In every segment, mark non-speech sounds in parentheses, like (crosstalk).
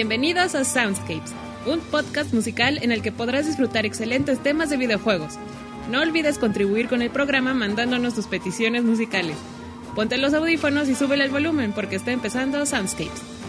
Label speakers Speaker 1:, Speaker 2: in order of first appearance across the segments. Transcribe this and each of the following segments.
Speaker 1: Bienvenidos a Soundscapes, un podcast musical en el que podrás disfrutar excelentes temas de videojuegos. No olvides contribuir con el programa mandándonos tus peticiones musicales. Ponte los audífonos y súbele el volumen porque está empezando Soundscapes.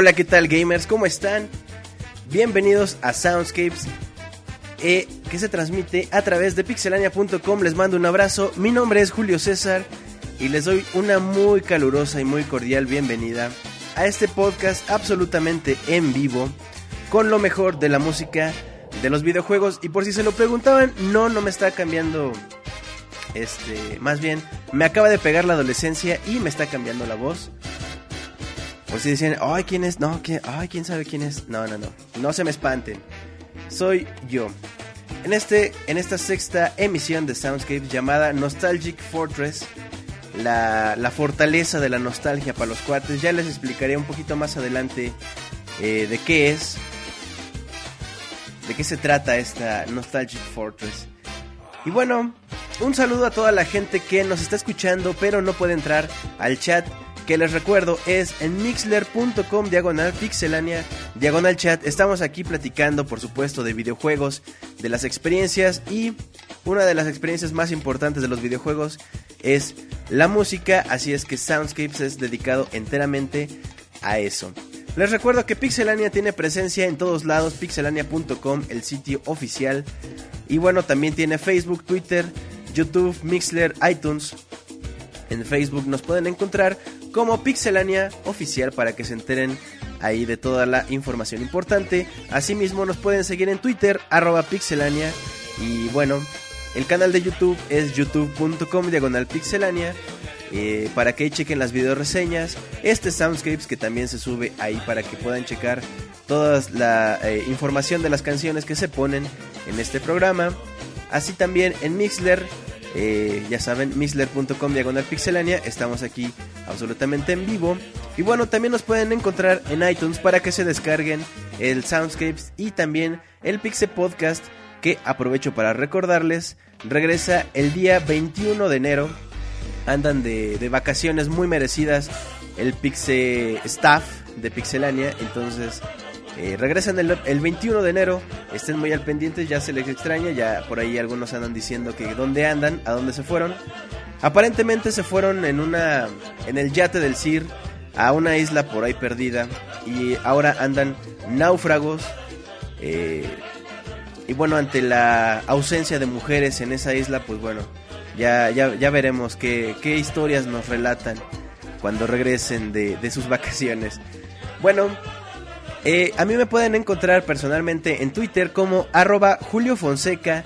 Speaker 2: Hola, ¿qué tal gamers? ¿Cómo están? Bienvenidos a Soundscapes, eh, que se transmite a través de pixelania.com. Les mando un abrazo. Mi nombre es Julio César y les doy una muy calurosa y muy cordial bienvenida a este podcast absolutamente en vivo con lo mejor de la música de los videojuegos. Y por si se lo preguntaban, no, no me está cambiando. Este, más bien, me acaba de pegar la adolescencia y me está cambiando la voz. Por si decían, ay, ¿quién es? No, ¿quién? ay, ¿quién sabe quién es? No, no, no. No se me espanten. Soy yo. En, este, en esta sexta emisión de Soundscapes llamada Nostalgic Fortress, la, la, fortaleza de la nostalgia para los cuates, ya les explicaré un poquito más adelante eh, de qué es, de qué se trata esta Nostalgic Fortress. Y bueno, un saludo a toda la gente que nos está escuchando pero no puede entrar al chat que les recuerdo es en mixler.com diagonal pixelania diagonal chat. Estamos aquí platicando, por supuesto, de videojuegos, de las experiencias y una de las experiencias más importantes de los videojuegos es la música, así es que Soundscapes es dedicado enteramente a eso. Les recuerdo que Pixelania tiene presencia en todos lados, pixelania.com, el sitio oficial. Y bueno, también tiene Facebook, Twitter, YouTube, Mixler, iTunes. En Facebook nos pueden encontrar como Pixelania Oficial para que se enteren ahí de toda la información importante. Asimismo nos pueden seguir en Twitter, arroba pixelania. Y bueno, el canal de YouTube es youtube.com diagonal pixelania. Eh, para que chequen las video reseñas. Este Soundscapes que también se sube ahí para que puedan checar toda la eh, información de las canciones que se ponen en este programa. Así también en Mixler eh, ya saben, misler.com diagonal pixelania. Estamos aquí absolutamente en vivo. Y bueno, también nos pueden encontrar en iTunes para que se descarguen el Soundscapes y también el Pixel Podcast. Que aprovecho para recordarles, regresa el día 21 de enero. Andan de, de vacaciones muy merecidas el Pixel Staff de Pixelania. Entonces eh, regresan el, 21 de enero, estén muy al pendiente, ya se les extraña, ya por ahí algunos andan diciendo que dónde andan, a dónde se fueron. Aparentemente se fueron en una en el yate del CIR a una isla por ahí perdida y ahora andan náufragos. Eh, y bueno, ante la ausencia de mujeres en esa isla, pues bueno, ya, ya, ya veremos qué, qué historias nos relatan cuando regresen de, de sus (laughs) vacaciones. Bueno, eh, a mí me pueden encontrar personalmente en Twitter como arroba ZG.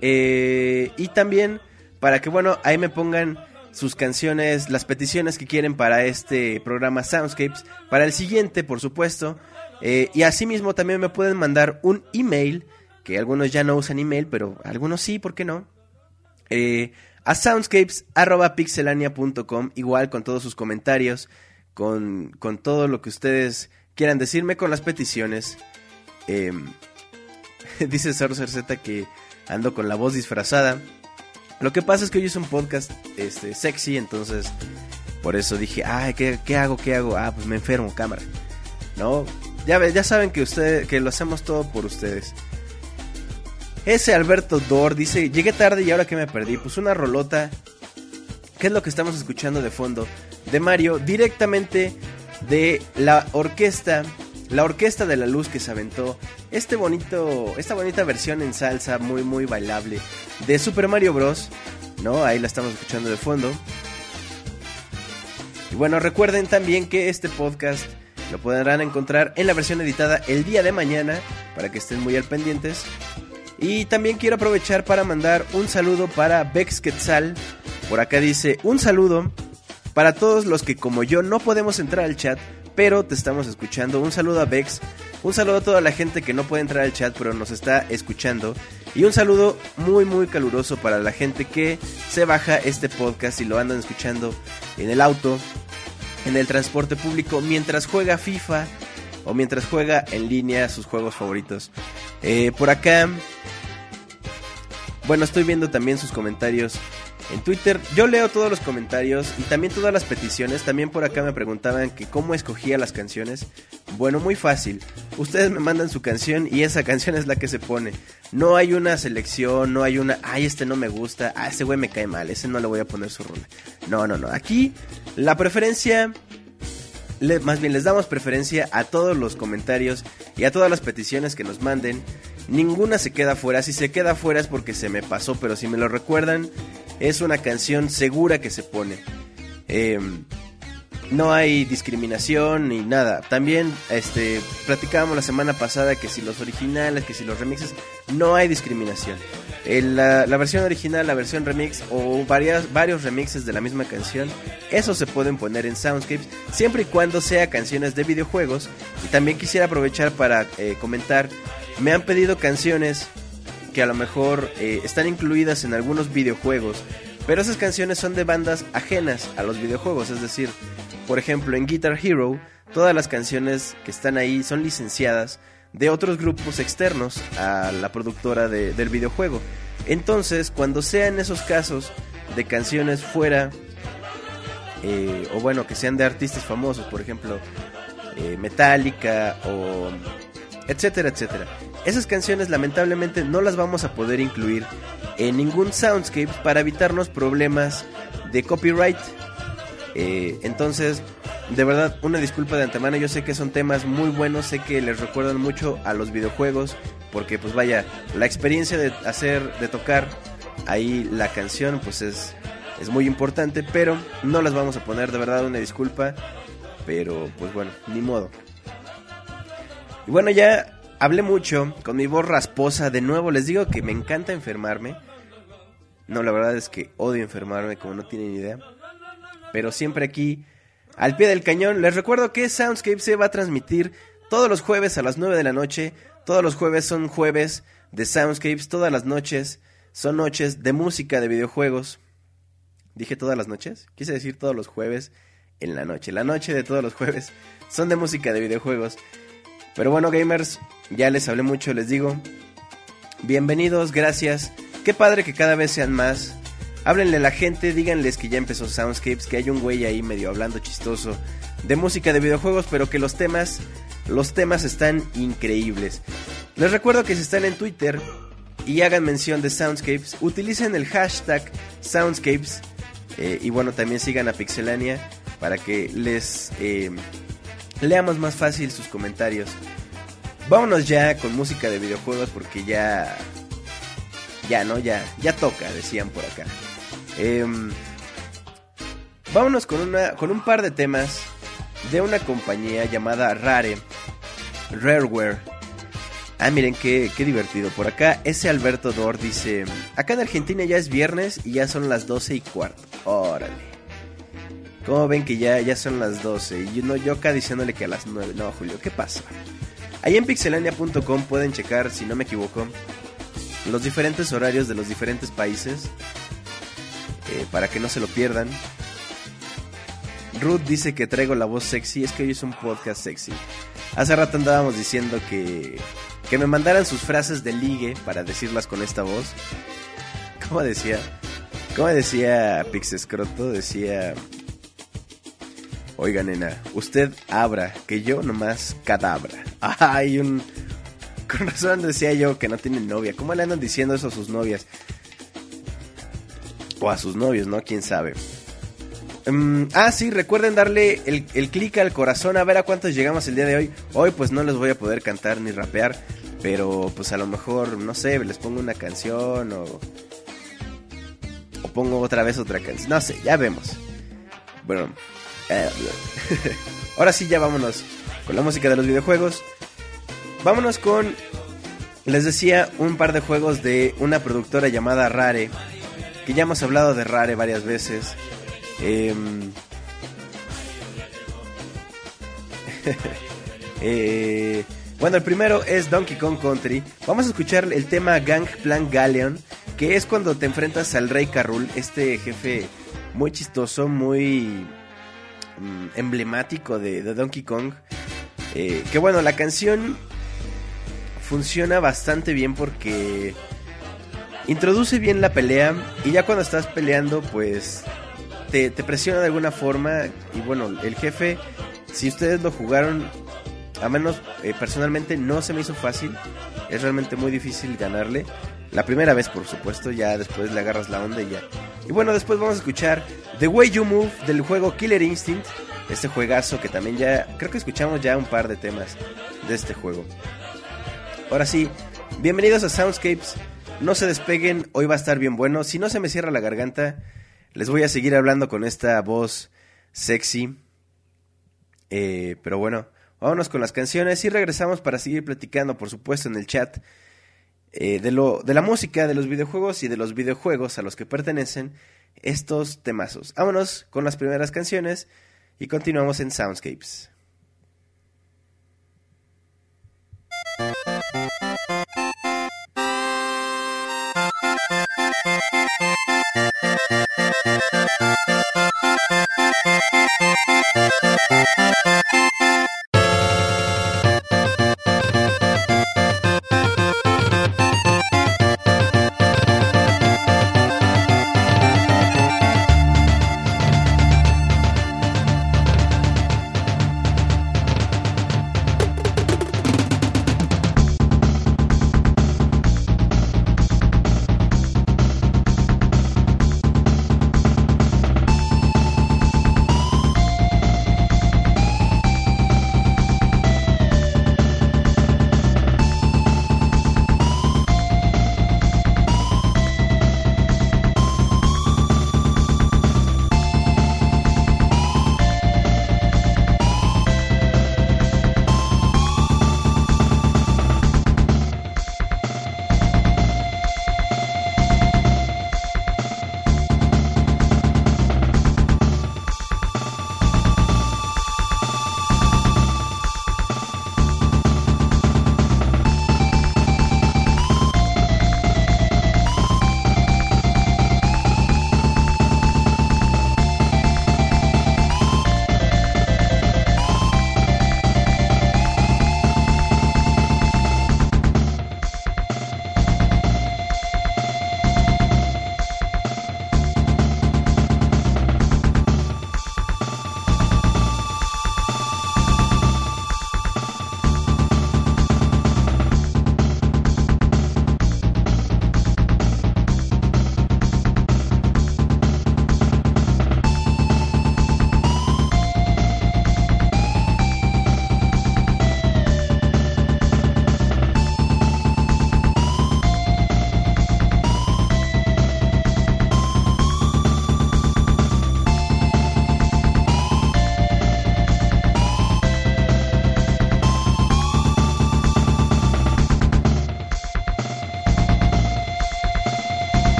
Speaker 2: Eh, y también para que, bueno, ahí me pongan sus canciones, las peticiones que quieren para este programa Soundscapes, para el siguiente, por supuesto. Eh, y asimismo también me pueden mandar un email, que algunos ya no usan email, pero algunos sí, ¿por qué no? a soundscapes.pixelania.com, igual con todos sus comentarios con, todo lo que ustedes quieran decirme con las peticiones. Em, (laughs) dice Saru Z que ando con la voz disfrazada. Lo que pasa es que hoy es un podcast este, sexy, entonces por eso dije, ay, ¿qué, ¿qué, hago? ¿Qué hago? Ah, pues me enfermo, cámara. ¿No? Ya, ya saben que, usted, que lo hacemos todo por ustedes. Ese Alberto Dor dice, llegué tarde y ahora que me perdí, pues una rolota. ¿Qué es lo que estamos escuchando de fondo? De Mario directamente de la orquesta, la orquesta de la luz que se aventó este bonito, esta bonita versión en salsa muy muy bailable de Super Mario Bros. ¿No? Ahí la estamos escuchando de fondo. Y bueno, recuerden también que este podcast lo podrán encontrar en la versión editada el día de mañana para que estén muy al pendientes. Y también quiero aprovechar para mandar un saludo para Bex Quetzal. Por acá dice un saludo para todos los que como yo no podemos entrar al chat, pero te estamos escuchando, un saludo a Bex, un saludo a toda la gente que no puede entrar al chat pero nos está escuchando y un saludo muy muy caluroso para la gente que se baja este podcast y lo andan escuchando en el auto, en el transporte público, mientras juega FIFA o mientras juega en línea sus juegos favoritos. Eh, por acá, bueno, estoy viendo también sus comentarios en Twitter. Yo leo todos los comentarios y también todas las peticiones. También por acá me preguntaban que cómo escogía las canciones. Bueno, muy fácil. Ustedes me mandan su canción y esa (laughs) canción es la que se pone. No hay una selección, no hay una, ay, este no me gusta, ah, ese güey me cae mal, ese no le voy a poner su rola. No, no, no. Aquí la preferencia más bien les damos preferencia a todos los comentarios y a todas las peticiones que nos manden. Ninguna se queda fuera. Si se queda fuera es porque se me pasó, pero si me lo recuerdan, es una canción segura que se pone. Em, no hay discriminación ni nada. También este platicábamos la semana pasada que si los originales, que si los remixes, no hay discriminación. la, versión original, la versión remix o varias, varios remixes de la misma canción, eso se pueden poner en Soundscapes siempre y cuando sea canciones de videojuegos. Y también quisiera aprovechar para eh, comentar me han pedido canciones que a lo mejor eh, están incluidas en algunos videojuegos, pero esas canciones son de bandas ajenas a los videojuegos, es decir, por ejemplo en Guitar Hero, todas las canciones que están ahí son licenciadas de otros grupos externos a la productora del videojuego. Entonces, cuando sean esos casos de canciones fuera, eh, o bueno, que sean de artistas famosos, por ejemplo, eh, Metallica o etcétera, etcétera. Esas canciones lamentablemente no las vamos a poder incluir en ningún soundscape para evitarnos problemas de copyright. Eh, entonces, de verdad, una disculpa de antemano. Yo sé que son temas muy buenos, sé que les recuerdan mucho a los videojuegos, porque pues vaya, la experiencia de hacer, de tocar ahí la canción, pues es, es muy importante, pero no las vamos a poner, de verdad, una disculpa. Pero pues bueno, ni modo. Y bueno, ya hablé mucho con mi voz rasposa. De nuevo, les digo que me encanta enfermarme. No, la verdad es que odio enfermarme, como no tienen idea. Pero siempre aquí, al pie del cañón, les recuerdo que Soundscape se va a transmitir todos los jueves a las 9 de la noche. Todos los jueves son jueves de Soundscapes. Todas las noches son noches de música de videojuegos. Dije todas las noches. Quise decir todos los jueves en la noche. La noche de todos los jueves son de música de videojuegos. Pero bueno, gamers, ya les hablé mucho, les digo. Bienvenidos, gracias. Qué padre que cada vez sean más. Háblenle a la gente, díganles que ya empezó Soundscapes, que hay un güey ahí medio hablando chistoso de música de videojuegos, pero que los temas, los temas están increíbles. Les recuerdo que si están en Twitter y hagan mención de Soundscapes, utilicen el hashtag Soundscapes eh, y bueno, también sigan a Pixelania para que les eh, leamos más fácil sus comentarios. Vámonos ya con música de videojuegos porque ya. Ya, ¿no? Ya, ya toca, decían por acá. Em, vámonos con, una, con un par de temas de una compañía llamada Rare. Rareware. Ah, miren qué, qué divertido. Por acá, ese Alberto Dor dice: Acá en Argentina ya es viernes y ya son las 12 y cuarto. Órale. ¿Cómo ven que ya, ya son las 12? Y yo, yo acá diciéndole que a las 9. No, Julio, ¿qué pasa? Ahí en pixelania.com pueden checar, si no me equivoco, los diferentes horarios de los diferentes países. Eh, para que no se lo pierdan. Ruth dice que traigo la voz sexy. Es que hoy es un podcast sexy. Hace rato andábamos diciendo que, que me mandaran sus frases de ligue para decirlas con esta voz. ¿Cómo decía? ¿Cómo decía Pixescroto? Decía... Oiga, nena, usted abra, que yo nomás cadabra. (laughs) Ay, un... Con razón decía yo que no tiene novia. ¿Cómo le andan diciendo eso a sus novias? O a sus novios, ¿no? ¿Quién sabe? Um, ah, sí, recuerden darle el, el clic al corazón a ver a cuántos llegamos el día de hoy. Hoy pues no les voy a poder cantar ni rapear, pero pues a lo mejor, no sé, les pongo una canción o... O pongo otra vez otra canción. No sé, ya vemos. Bueno, (laughs) ahora sí, ya vámonos con la música de los videojuegos. Vámonos con, les decía, un par de juegos de una productora llamada Rare. Que ya hemos hablado de Rare varias veces. Em, (laughs) eh, bueno, el primero es Donkey Kong Country. Vamos a escuchar el tema Gang Plan Galleon, que es cuando te enfrentas al Rey Carrul, este jefe muy chistoso, muy Mm, emblemático de, Donkey Kong. Eh, que bueno, la canción funciona bastante bien porque introduce bien la pelea y ya cuando estás peleando pues te, presiona de alguna forma y bueno, el jefe, si ustedes lo jugaron, a menos eh, personalmente no se me hizo fácil, es realmente muy difícil ganarle. La primera vez, por supuesto, ya después le agarras la onda y ya. Y bueno, después vamos a escuchar The Way You Move del juego Killer Instinct. Este juegazo que también ya, creo que escuchamos ya un par de temas de este juego. Ahora sí, bienvenidos a Soundscapes. No se despeguen, hoy va a estar bien bueno. Si no se me cierra la garganta, les voy a seguir hablando con esta voz sexy. Eh, pero bueno, vámonos con las canciones y regresamos para seguir platicando, por supuesto, en el chat eh, de, lo, de la música, de los videojuegos y de los videojuegos a los que pertenecen estos temazos. Vámonos con las primeras canciones y continuamos en Soundscapes.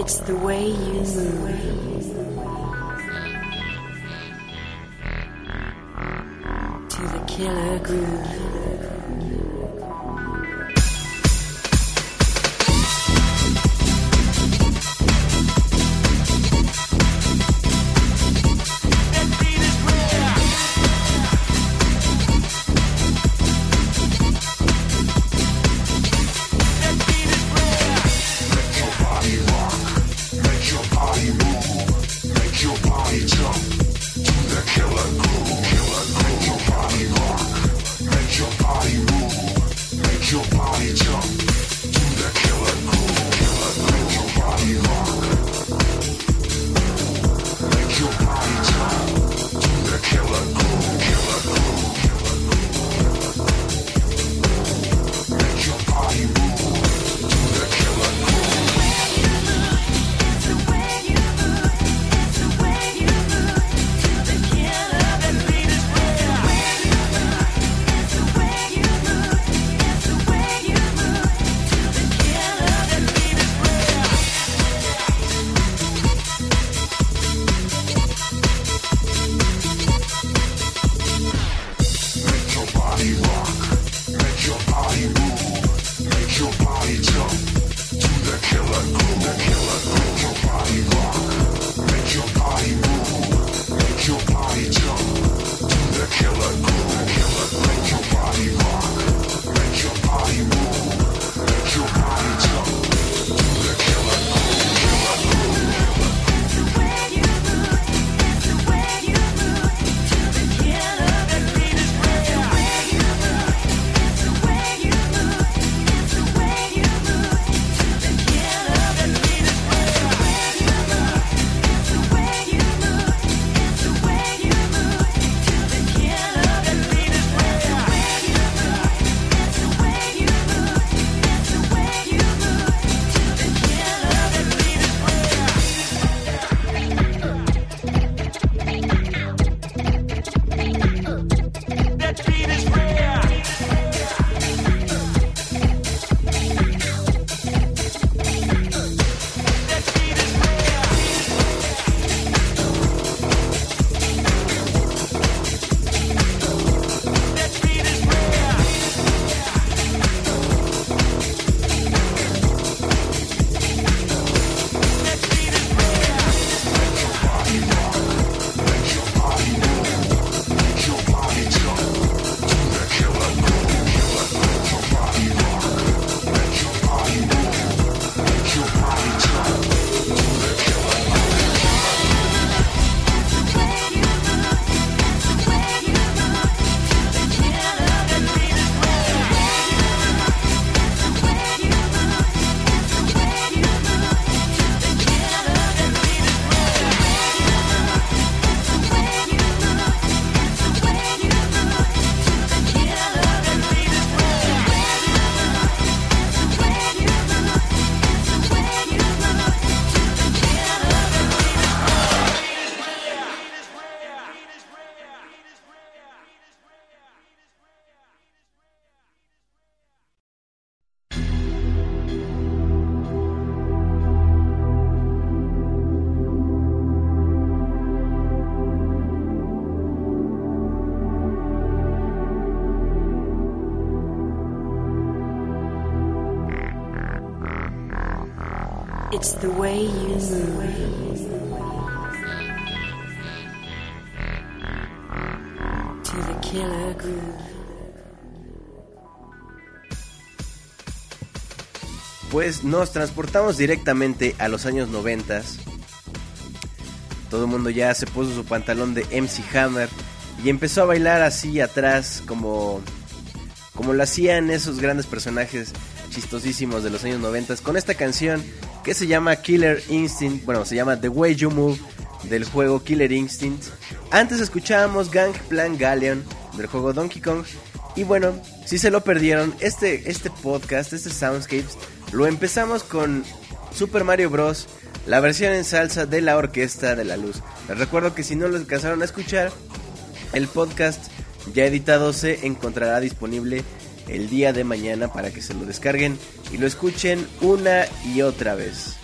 Speaker 3: It's the way you the way the.
Speaker 2: Pues nos transportamos directamente a los años 90. Todo el mundo ya se puso su pantalón de MC Hammer y empezó a bailar así atrás como como lo hacían esos grandes personajes chistosísimos de los años 90 con esta canción que se llama Killer Instinct, bueno, se llama The Way You Move del juego Killer Instinct. Antes escuchábamos Gang Plan Galleon del juego Donkey Kong y bueno, si se lo perdieron, este este podcast, este Soundscapes lo empezamos con Super Mario Bros. La versión en salsa de la Orquesta de la Luz. Les recuerdo que si no lo alcanzaron a escuchar, el podcast ya editado se encontrará disponible el día de mañana para que se lo descarguen y lo escuchen una y otra vez.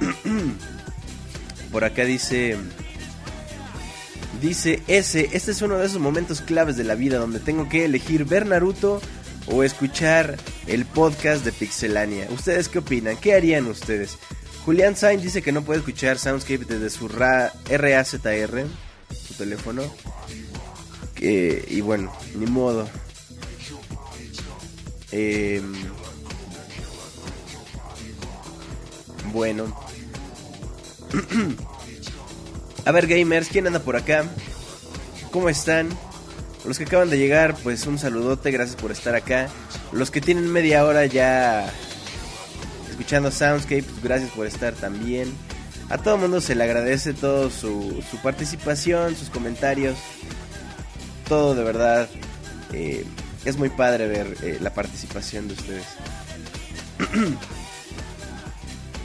Speaker 2: (clears throat) Por acá dice... Dice ese, este es uno de esos momentos claves de la vida donde tengo que elegir ver Naruto o escuchar el podcast de Pixelania. ¿Ustedes qué opinan? ¿Qué harían ustedes? Julián Sainz dice que no puede escuchar Soundscape desde su RAZR, su teléfono. Y bueno, ni modo. Eh, bueno. (clears throat) A ver, gamers, ¿quién anda por acá? ¿Cómo están? Los que acaban de llegar, pues un saludote, gracias por estar acá. Los que tienen media hora ya escuchando Soundscape, pues gracias por estar también. A todo el mundo se le agradece todo su participación, sus comentarios. Todo de verdad. eh, es muy padre ver eh, la participación de ustedes. (clears throat)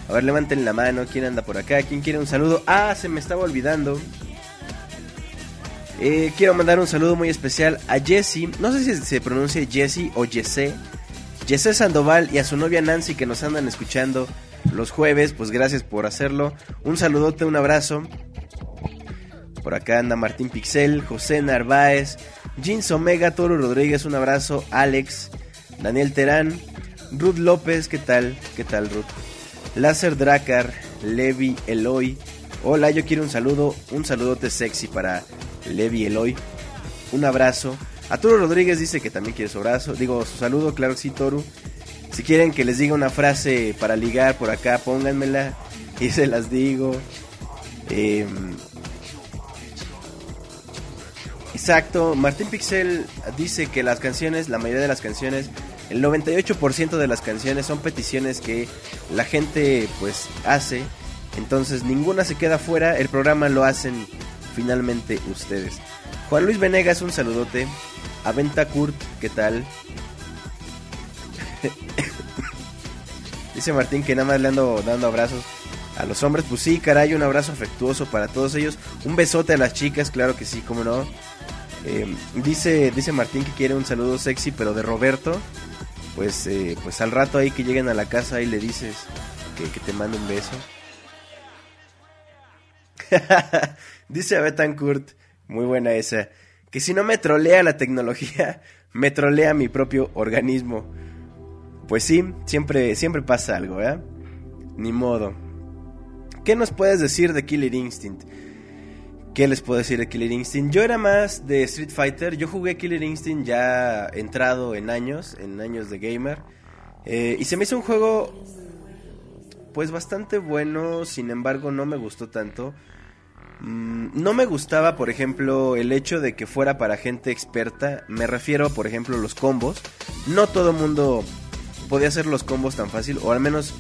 Speaker 2: A ver, levanten la mano. ¿Quién anda por acá? ¿Quién quiere un saludo? Ah, se me estaba olvidando. Eh, quiero mandar un saludo muy especial a Jesse. No sé si se pronuncia Jesse o Jesse. Jesse Sandoval y a su novia Nancy que nos andan escuchando los jueves. Pues gracias por hacerlo. Un saludote, un abrazo. Por acá anda Martín Pixel, José Narváez, Jeans Omega, Toro Rodríguez, un abrazo, Alex, Daniel Terán, Ruth López, ¿qué tal? ¿Qué tal Ruth? Láser Dracar, Levi Eloy. Hola, yo quiero un saludo, un saludote sexy para Levi Eloy. Un abrazo. A Toro Rodríguez dice que también quiere su abrazo. Digo, su saludo, claro sí, Toro. Si quieren que les diga una frase para ligar por acá, pónganmela y se las digo. Eh, exacto, Martín Pixel dice que las canciones, la mayoría de las canciones, el 98% de las canciones son peticiones que la gente pues hace. Entonces ninguna se queda fuera, el programa lo hacen finalmente ustedes. Juan Luis Venegas, un saludote. Aventa Kurt, ¿qué tal? (laughs) Dice Martín que nada más le ando dando abrazos a los hombres. Pues sí, caray, un abrazo afectuoso para todos ellos. Un besote a las chicas, claro que sí, cómo no. Eh, dice, dice Martín que quiere un saludo sexy, pero de Roberto. Pues, eh, pues al rato ahí que lleguen a la casa y le dices que, te mande un beso. (laughs) dice Betancourt, muy buena esa, que si no me trolea la tecnología, (laughs) me trolea mi propio organismo. Pues sí, siempre, siempre pasa algo, ¿verdad? Ni modo. ¿Qué nos puedes decir de Killer Instinct? ¿Qué les puedo decir de Killer Instinct? Yo era más de Street Fighter. Yo jugué Killer Instinct ya entrado en años, en años de gamer. Eh, y se me hizo un juego, pues bastante bueno. Sin embargo, no me gustó tanto. Mm, no me gustaba, por ejemplo, el hecho de que fuera para gente experta. Me refiero, por ejemplo, los combos. No todo mundo podía hacer los combos tan fácil, o al menos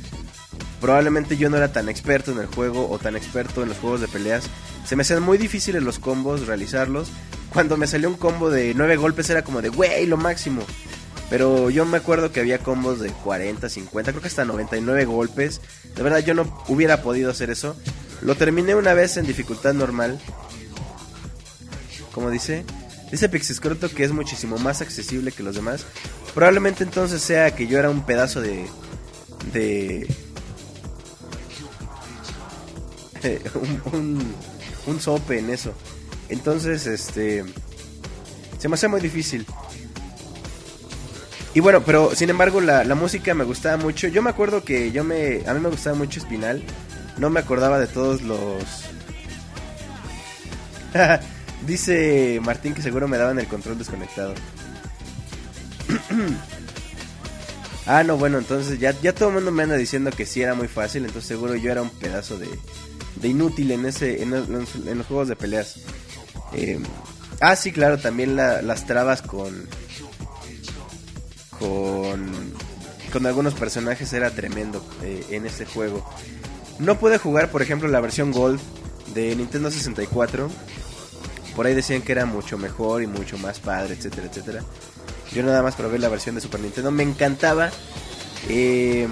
Speaker 2: probablemente yo no era tan experto en el juego o tan experto en los juegos de peleas. Se me hacían muy difíciles los combos, realizarlos. Cuando me salió un combo de 9 golpes era como de, wey, lo máximo. Pero yo me acuerdo que había combos de 40, 50, creo que hasta 99 golpes. De verdad yo no hubiera podido hacer eso. Lo terminé una vez en dificultad normal. Como dice, dice Pixescroto que es muchísimo más accesible que los demás. Probablemente entonces sea que yo era un pedazo de. de. (laughs) un, un, sope en eso. Entonces, este. Se me hace muy difícil. Y bueno, pero sin embargo la, la, música me gustaba mucho. Yo me acuerdo que yo me. A mí me gustaba mucho Espinal. No me acordaba de todos los. (laughs) Dice Martín que seguro me daban el control desconectado. (clears throat) ah, no, bueno, entonces ya, ya todo el mundo me anda diciendo que sí era muy fácil. Entonces seguro yo era un pedazo de, de inútil en, ese, en, los, juegos de peleas. Eh, ah, sí, claro, también la, las trabas con. Con. Con algunos personajes era tremendo eh, en ese juego. No pude jugar, por ejemplo, la versión Gold de Nintendo 64. Por ahí decían que era mucho mejor y mucho más padre, etcétera, etcétera. Yo nada más probé la versión de Super Nintendo. Me encantaba eh,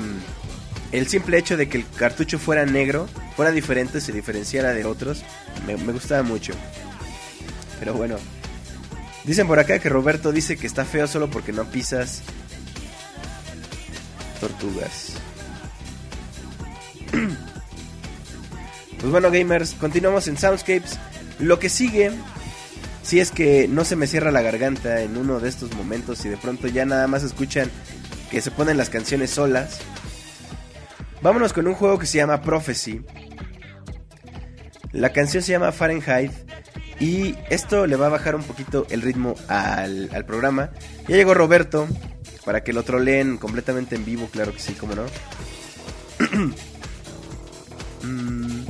Speaker 2: el simple hecho de que el cartucho fuera negro, fuera diferente, se diferenciara de otros. Me, gustaba mucho. Pero bueno. Dicen por acá que Roberto dice que está feo solo porque no pisas tortugas. (clears throat) Pues bueno, gamers, continuamos en Soundscapes. Lo que sigue, si es que no se me cierra la garganta en uno de estos momentos y de pronto ya nada más escuchan que se ponen las canciones solas. Vámonos con un juego que se llama Prophecy. La canción se llama Fahrenheit y esto le va a bajar un poquito el ritmo al, al programa. Ya llegó Roberto para que lo troleen completamente en vivo, claro que sí, cómo no. (clears throat) Mm.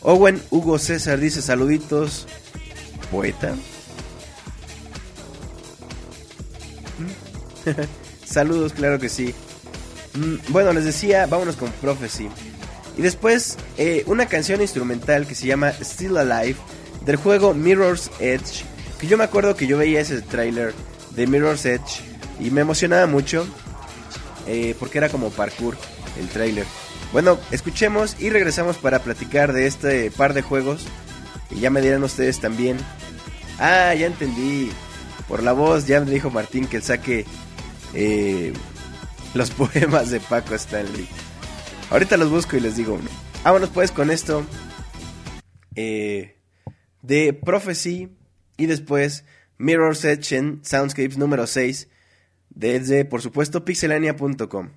Speaker 2: Owen Hugo César dice saluditos, poeta. (laughs) Saludos, claro que sí. Mm, bueno, les decía, vámonos con Prophecy. Y después, eh, una canción instrumental que se llama Still Alive del juego Mirror's Edge. Que yo me acuerdo que yo veía ese trailer de Mirror's Edge y me emocionaba mucho eh, porque era como parkour el trailer. Bueno, escuchemos y regresamos para platicar de este par de juegos. Y ya me dirán ustedes también. Ah, ya entendí. Por la voz ya me dijo Martín que saque eh, los (laughs) poemas de Paco Stanley. Ahorita los busco y les digo uno. Vámonos pues con esto. Eh, de Prophecy y después Mirror's Edge en Soundscapes número 6 desde por supuesto pixelania.com.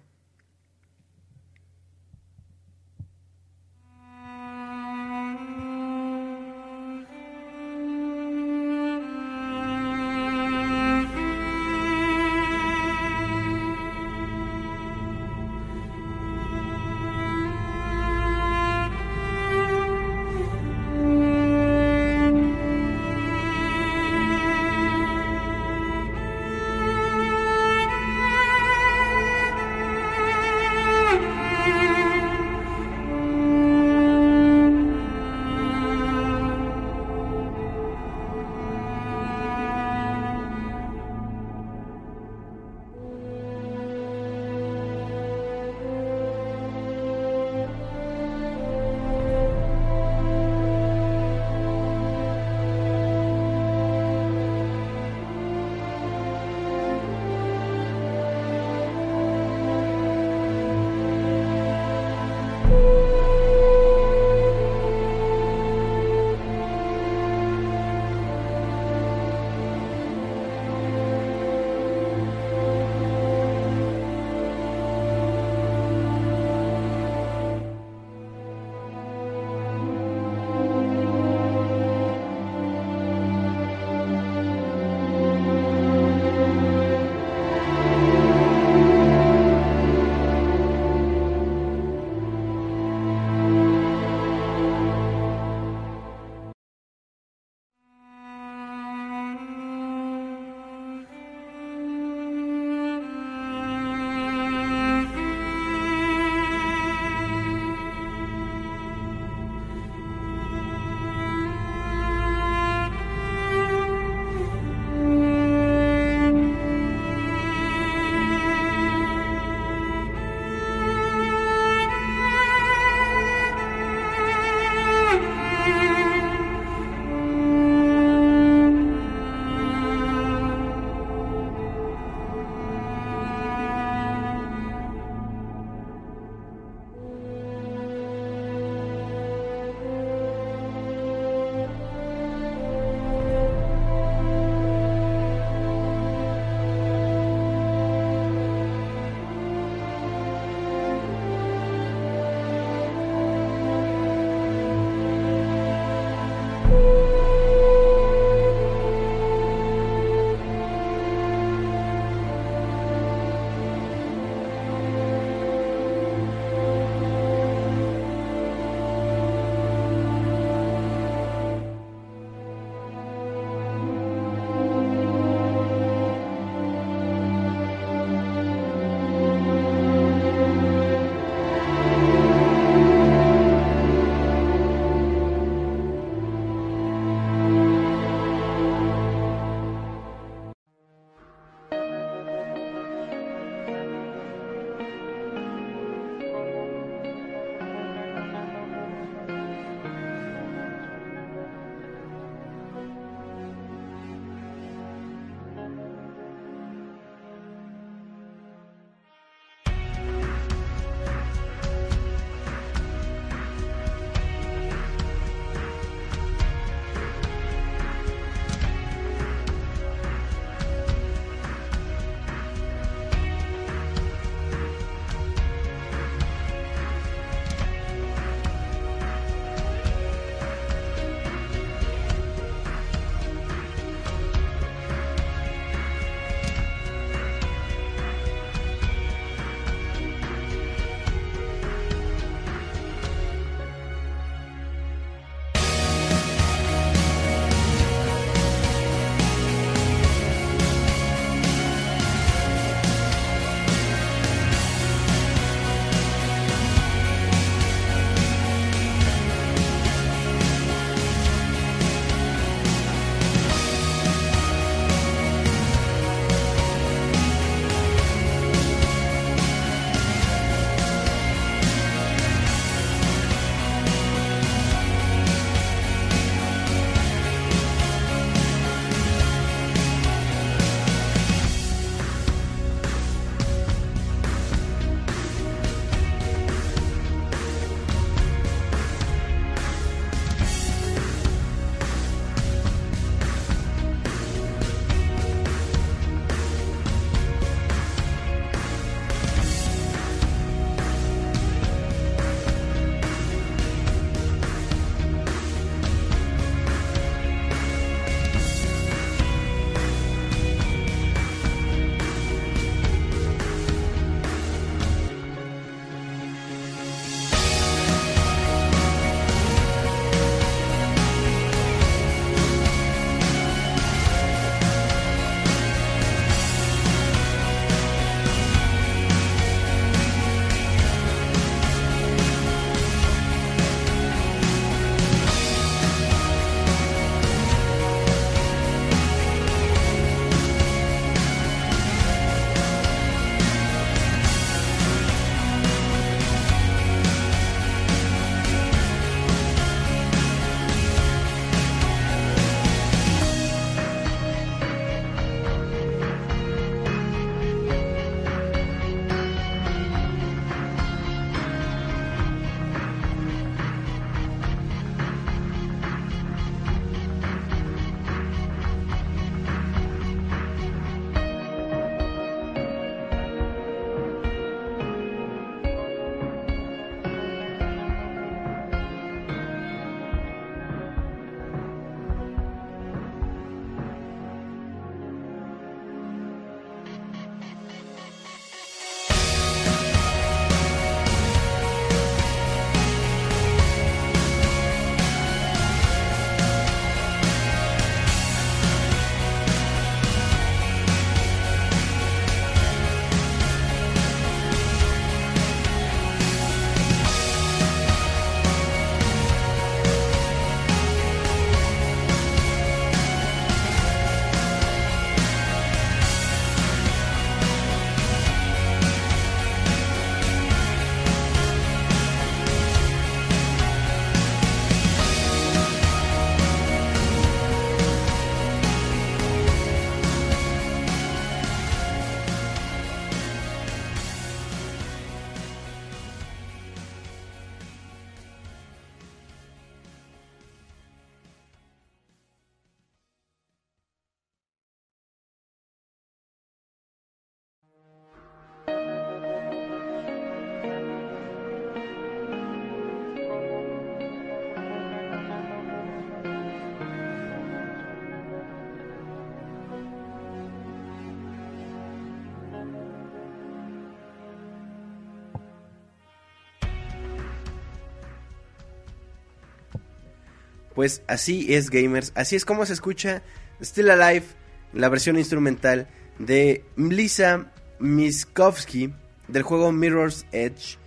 Speaker 2: Así es, gamers. Así es como se escucha Still Alive, la versión instrumental de Lisa Miskovsky del juego Mirror's Edge.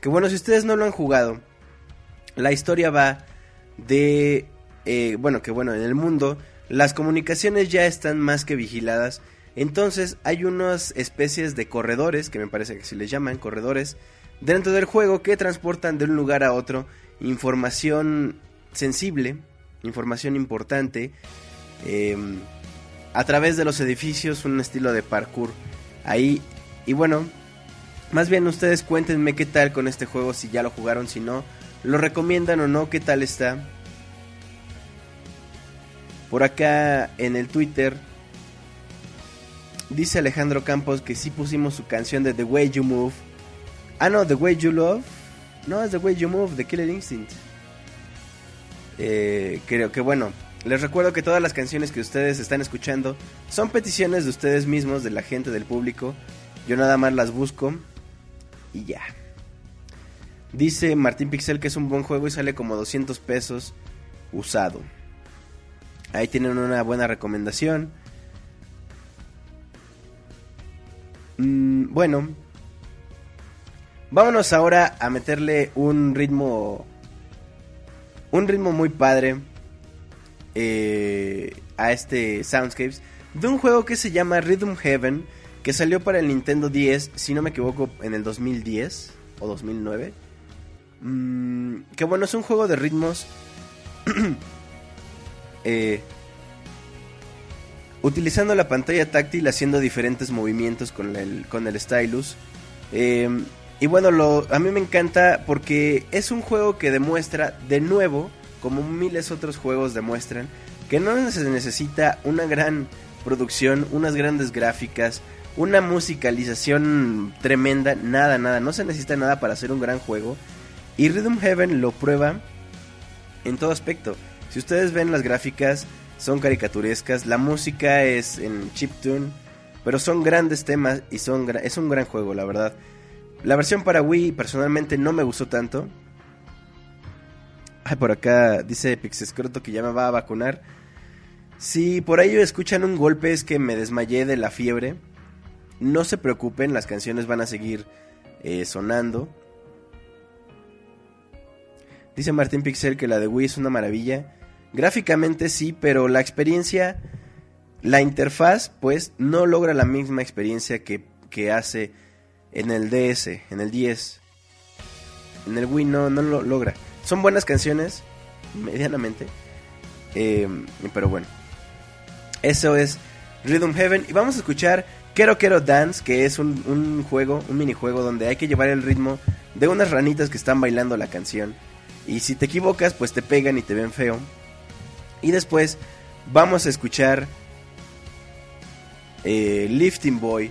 Speaker 2: Que bueno, si ustedes no lo han jugado, la historia va de... eh, bueno, que bueno, en el mundo las comunicaciones ya están más que vigiladas. Entonces hay unas especies de corredores, que me parece que se les llaman corredores, dentro del juego que transportan de un lugar a otro información sensible, información importante, eh, a través de los edificios, un estilo de parkour ahí. Y bueno, más bien ustedes cuéntenme qué tal con este juego, si ya lo jugaron, si no, lo recomiendan o no, qué tal está. Por acá en el Twitter dice Alejandro Campos que sí pusimos su canción de The Way You Move. Ah, no, The Way You Love. No, es The Way You Move, The Killer Instinct. Eh, creo que bueno, les recuerdo que todas las canciones que ustedes están escuchando son peticiones de ustedes mismos, de la gente, del público. Yo nada más las busco y ya. Dice Martín Pixel que es un buen juego y sale como 200 pesos usado. Ahí tienen una buena recomendación. Mm, bueno, vámonos ahora a meterle un ritmo, un ritmo muy padre eh, a este Soundscapes de un juego que se llama Rhythm Heaven que salió para el Nintendo 10, si no me equivoco, en el 2010 o 2009. Mm, que bueno, es un juego de ritmos. (clears throat) eh, utilizando la pantalla táctil, haciendo diferentes movimientos con el, con el stylus. Eh, y bueno, a mí me encanta porque es un juego que demuestra de nuevo, como miles otros juegos demuestran, que no se necesita una gran producción, unas grandes gráficas, una musicalización tremenda, nada, nada, no se necesita nada para hacer un gran juego. Y Rhythm Heaven lo prueba en todo aspecto. Si ustedes ven las gráficas, son caricaturescas, la música es en chiptune, pero son grandes temas y son es un gran juego, la verdad. La versión para Wii personalmente no me gustó tanto. Ay, por acá dice Pixescroto que ya me va a vacunar. Si por ahí escuchan un golpe es que me desmayé de la fiebre. No se preocupen, las canciones van a seguir eh, sonando. Dice Martín Pixel que la de Wii es una maravilla. Gráficamente sí, pero la experiencia, la interfaz, pues no logra la misma experiencia que, que hace en el DS, en el 10. En el Wii no, no lo logra. Son buenas canciones, medianamente. eh, pero bueno. Eso es Rhythm Heaven. Y vamos a escuchar Quiero Quiero Dance, que es un, un juego, un minijuego donde hay que llevar el ritmo de unas ranitas que están bailando la canción. Y si te equivocas, pues te pegan y te ven feo. Y después vamos a escuchar eh, Lifting Boy,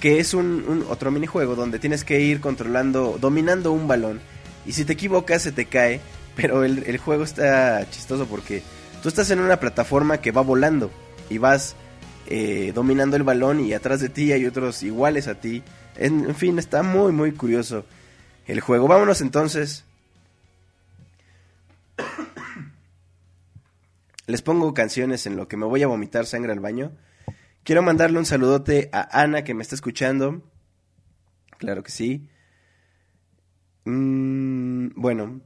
Speaker 2: que es un, otro minijuego donde tienes que ir controlando, dominando un balón. Y si te equivocas, se te cae. (laughs) Pero el, el juego está chistoso porque tú estás en una plataforma que va volando y vas eh, dominando el balón y atrás de ti hay otros iguales a ti. En, en fin, está muy, muy curioso el juego. Vámonos entonces. (coughs) Les pongo canciones en lo que me voy a vomitar sangre al baño. Quiero mandarle un saludote a Ana que me está escuchando. Claro que sí. Mm, bueno.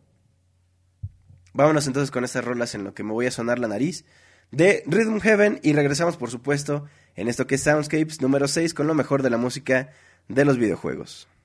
Speaker 2: Vámonos entonces con estas rolas en lo que me voy a sonar la nariz. De Rhythm Heaven y regresamos por supuesto en esto que es Soundscapes número 6 con lo mejor de la música de los videojuegos.「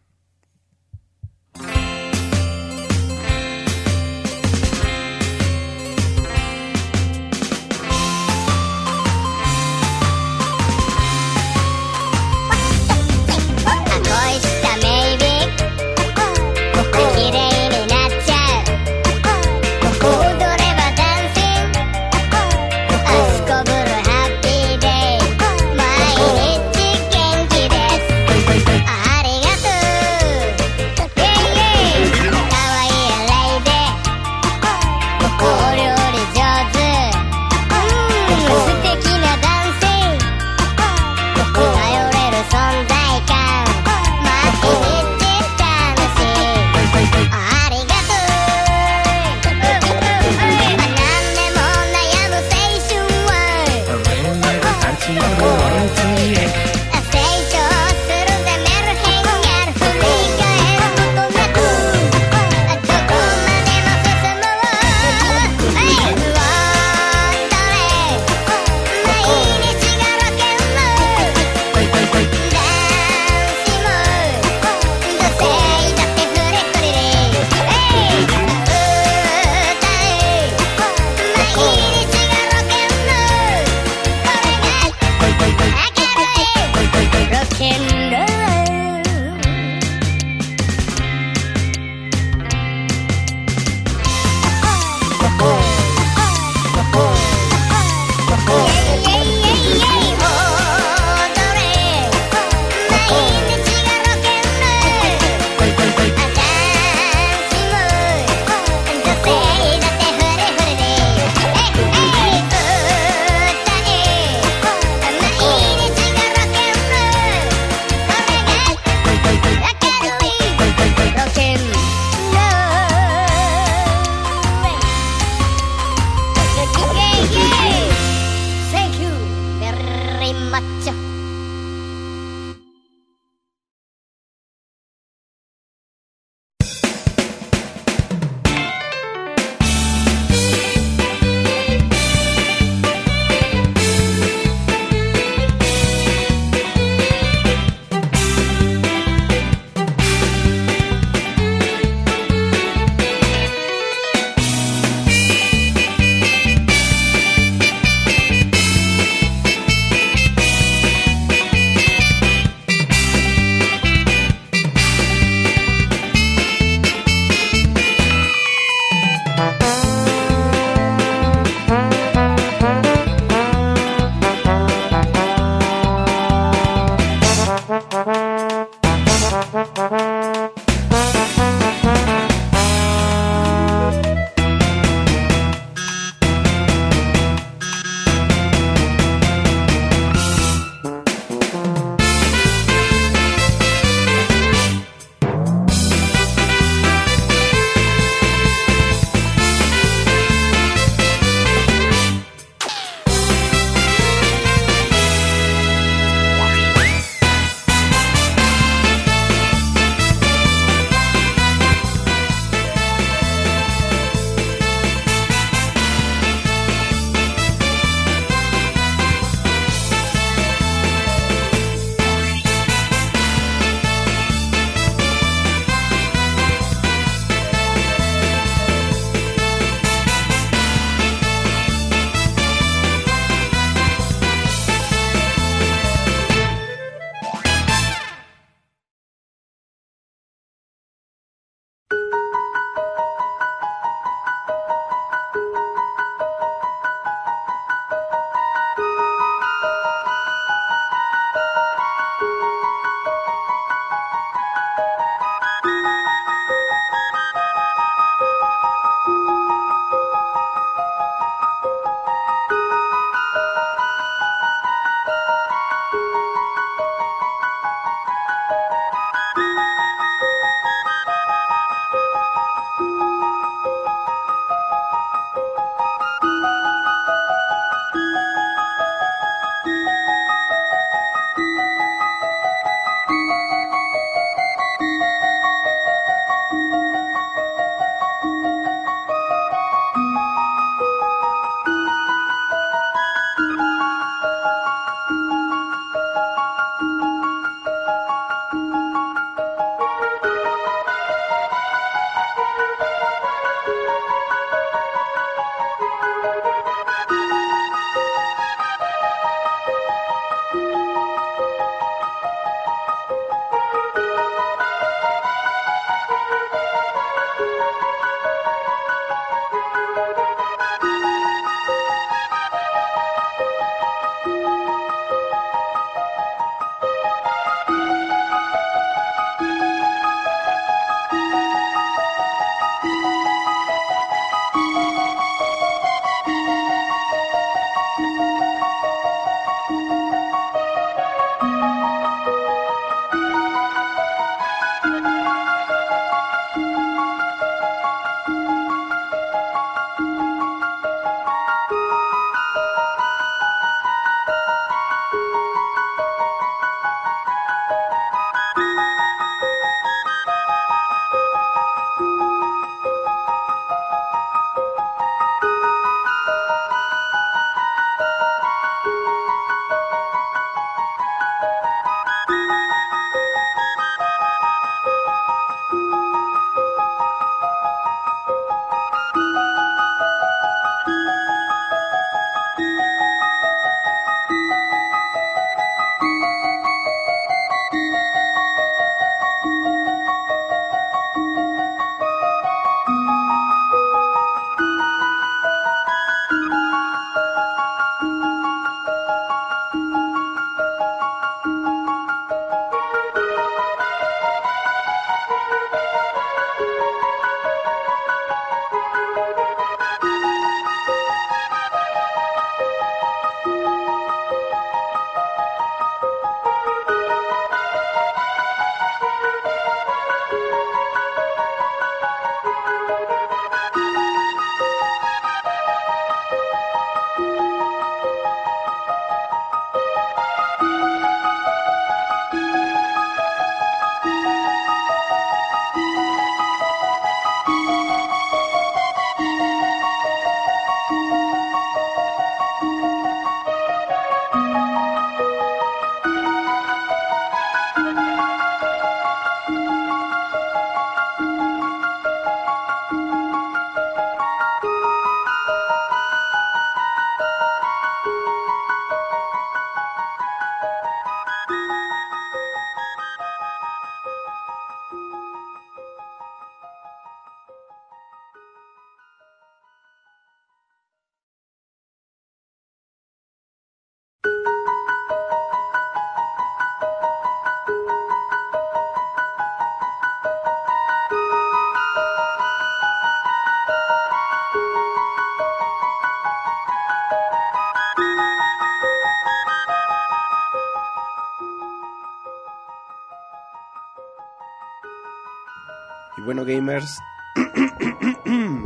Speaker 2: (clears throat)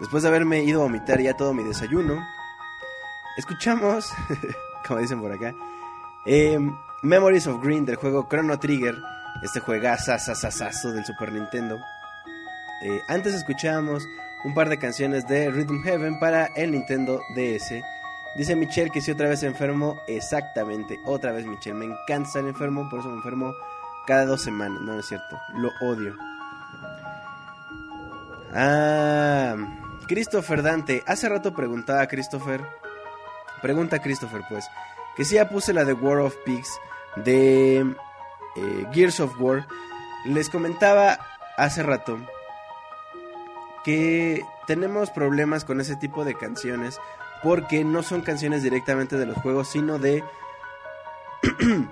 Speaker 2: Después de haberme ido a vomitar ya todo mi desayuno, escuchamos, (laughs) como dicen por acá, eh, Memories of Green del juego Chrono Trigger, este juegazo del Super Nintendo. Eh, antes escuchábamos un par de canciones de Rhythm Heaven para el Nintendo DS. Dice Michelle que si otra vez enfermo, exactamente, otra vez Michelle, me encanta estar enfermo, por eso me enfermo cada dos semanas, no es cierto, lo odio. Ah, Christopher Dante, hace rato preguntaba a Christopher, pregunta a Christopher pues, que si ya puse la de War of Pigs de eh, Gears of War, les comentaba hace rato que tenemos problemas con ese tipo de canciones porque no son canciones directamente de los juegos, sino de (clears throat)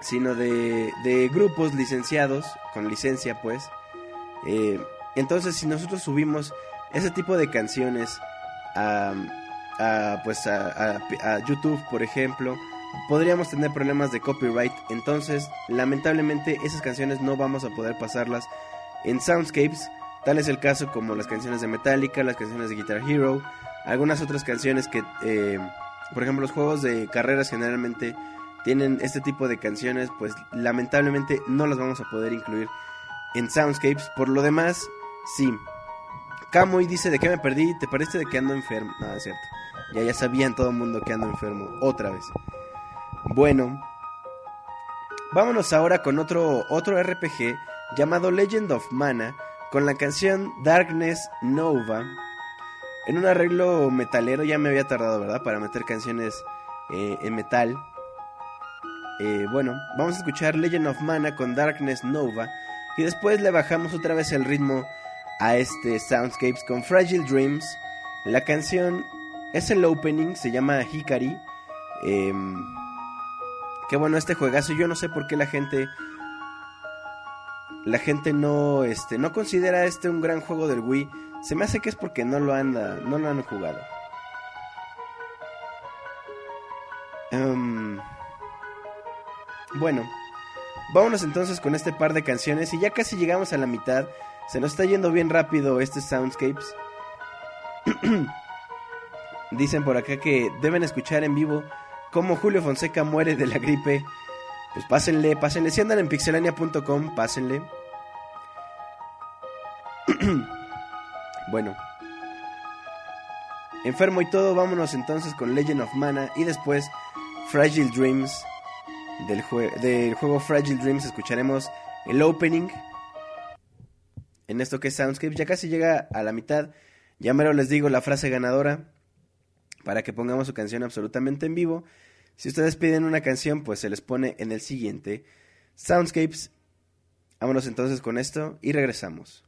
Speaker 2: sino de, de grupos licenciados con licencia, pues. Eh, entonces, si nosotros subimos ese tipo de canciones a, pues a YouTube, por ejemplo, podríamos tener problemas de copyright. Entonces, lamentablemente, esas canciones no vamos a poder pasarlas en Soundscapes. Tal es el caso como las canciones de Metallica, las canciones de Guitar Hero, algunas otras canciones que, eh, por ejemplo, los juegos de carreras generalmente tienen este tipo de canciones, pues lamentablemente no las vamos a poder incluir en Soundscapes. Por lo demás, sí. Camuy dice de qué me perdí, te parece de que ando enfermo. No, es cierto. Ya ya sabían todo el mundo que ando enfermo. Otra vez. Bueno. Vámonos ahora con otro, otro RPG llamado Legend of Mana con la canción Darkness Nova. En un arreglo metalero ya me había tardado, ¿verdad? Para meter canciones eh, en metal. Eh, bueno, vamos a escuchar Legend of Mana con Darkness Nova. Y después le bajamos otra vez el ritmo a este Soundscapes con Fragile Dreams. La canción es el opening, se llama Hikari. Eh, que bueno, este juegazo, yo no sé por qué la gente. La gente no, este, no considera este un gran juego del Wii. Se me hace que es porque no lo han, no lo han jugado. Um, bueno, vámonos entonces con este par de canciones y ya casi llegamos a la mitad. Se nos está yendo bien rápido este Soundscapes. (clears throat) Dicen por acá que deben escuchar en vivo cómo Julio Fonseca muere de la gripe. Pues pásenle, pásenle. Si andan en pixelania.com, pásenle. (clears throat) bueno. Enfermo y todo, vámonos entonces con Legend of Mana y después Fragile Dreams. Del, del juego Fragile Dreams escucharemos el opening en esto que es Soundscape. Ya casi llega a la mitad. Ya mero les digo la frase ganadora para que pongamos su canción absolutamente en vivo. Si ustedes piden una canción, pues se les pone en el siguiente Soundscapes. Vámonos entonces con esto y regresamos.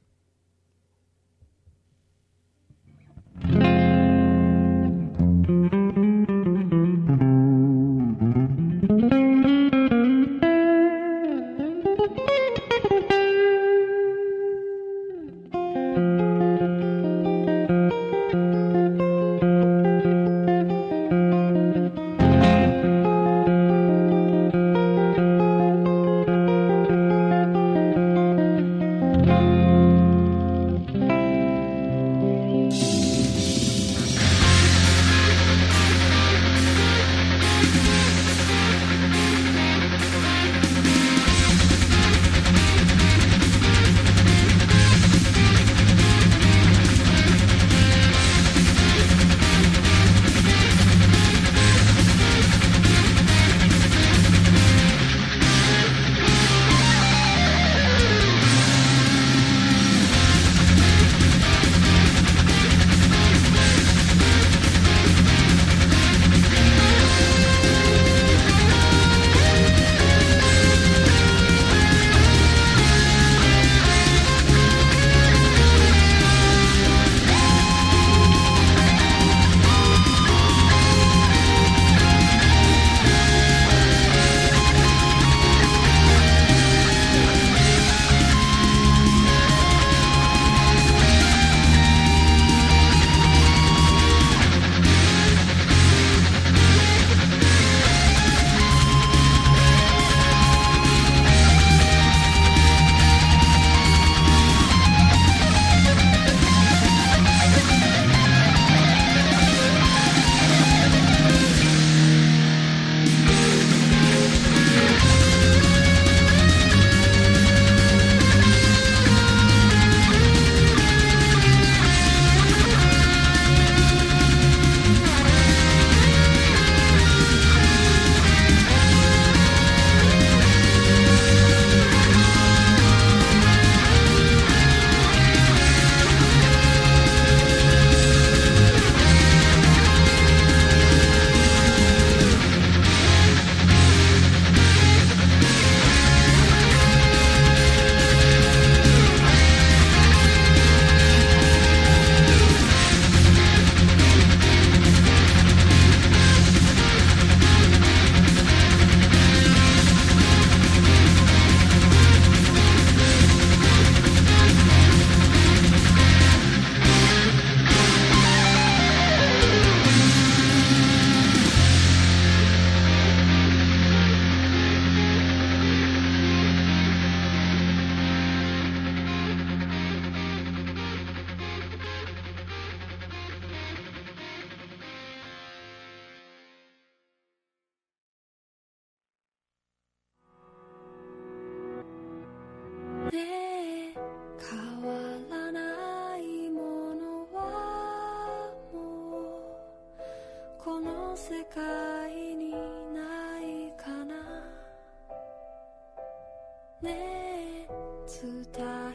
Speaker 3: ね伝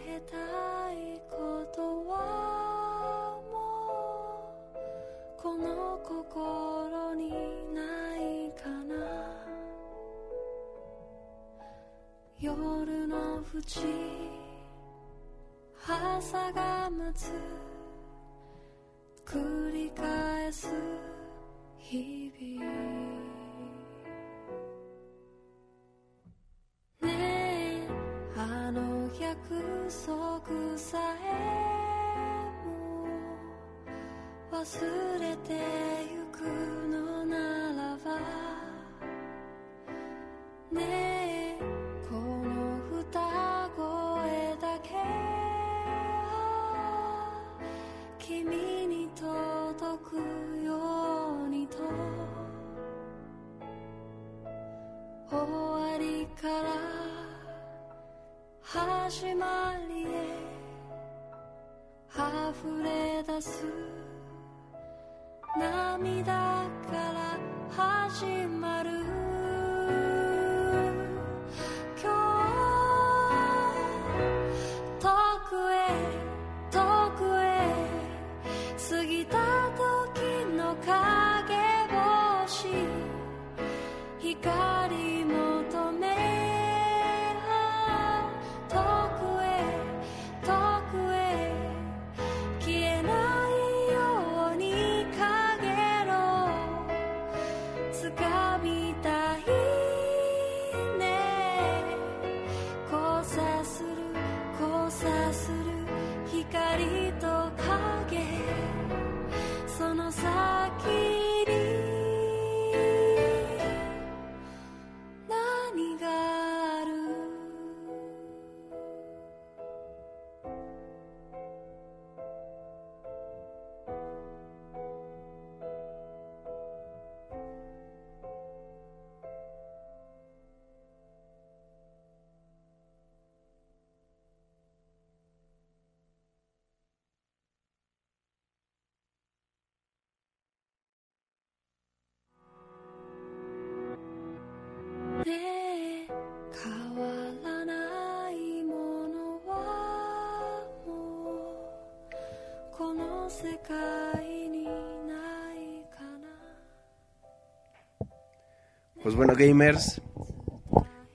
Speaker 3: えたいことはもうこの心にないかな。夜の淵朝が待つ繰り返す日々。ねえ。あの約束さえも忘れてゆくのならば。ねえこの歌声だけ。は君に届くようにと。終わりから始まりへ。溢れ出す。涙から始まる。今日遠くへ遠くへ。過ぎた時の影星。光
Speaker 2: Pues bueno, gamers,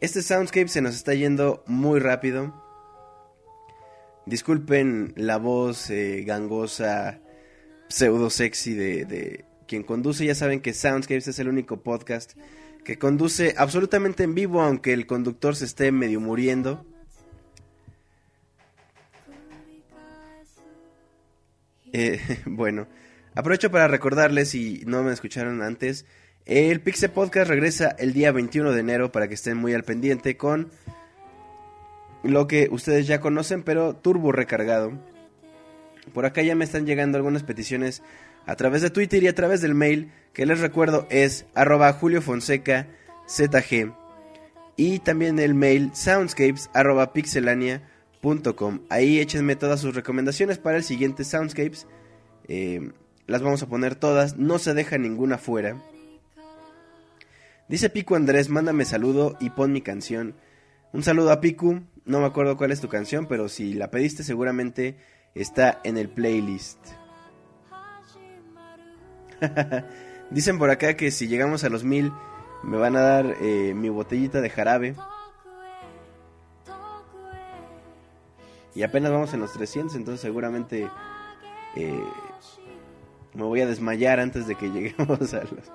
Speaker 2: este soundscape se nos está yendo muy rápido. Disculpen la voz eh, gangosa, pseudo sexy de, de quien conduce. Ya saben que Soundscapes es el único podcast que conduce absolutamente en vivo, aunque el conductor se esté medio muriendo. Eh, (laughs) bueno, aprovecho para recordarles, si no me escucharon antes, el Pixel Podcast regresa el día 21 de enero para que estén muy al pendiente con lo que ustedes ya conocen, pero turbo recargado. Por acá ya me están llegando algunas peticiones a través de Twitter y a través del mail, que les recuerdo es arroba Julio Fonseca ZG. Y también el mail soundscapes arroba pixelania.com. Ahí échenme todas sus recomendaciones para el siguiente Soundscapes. Eh, las vamos a poner todas, no se deja ninguna fuera. Dice Pico Andrés, mándame saludo y pon mi canción. Un saludo a Piku, no me acuerdo cuál es tu canción, pero si la pediste seguramente está en el playlist. (laughs) Dicen por acá que si llegamos a los mil me van a dar eh, mi botellita de jarabe. Y apenas vamos en los 300, entonces seguramente eh, me voy a desmayar antes de que (laughs) lleguemos a los,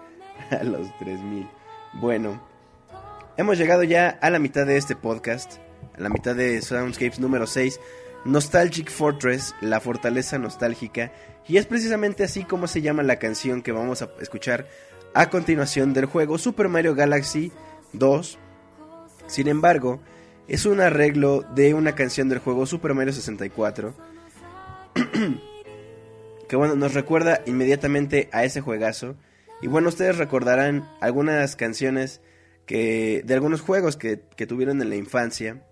Speaker 2: a los 3000. Bueno, hemos llegado ya a la mitad de este podcast, a la mitad de Soundscapes número 6, Nostalgic Fortress, la fortaleza nostálgica, y es precisamente así como se llama la canción que vamos a escuchar a continuación del juego Super Mario Galaxy 2. Sin embargo, es un arreglo de una canción del juego Super Mario 64. (clears throat) que bueno, nos recuerda inmediatamente a ese juegazo. Y bueno, ustedes recordarán algunas canciones que, de algunos juegos que, que tuvieron en la infancia.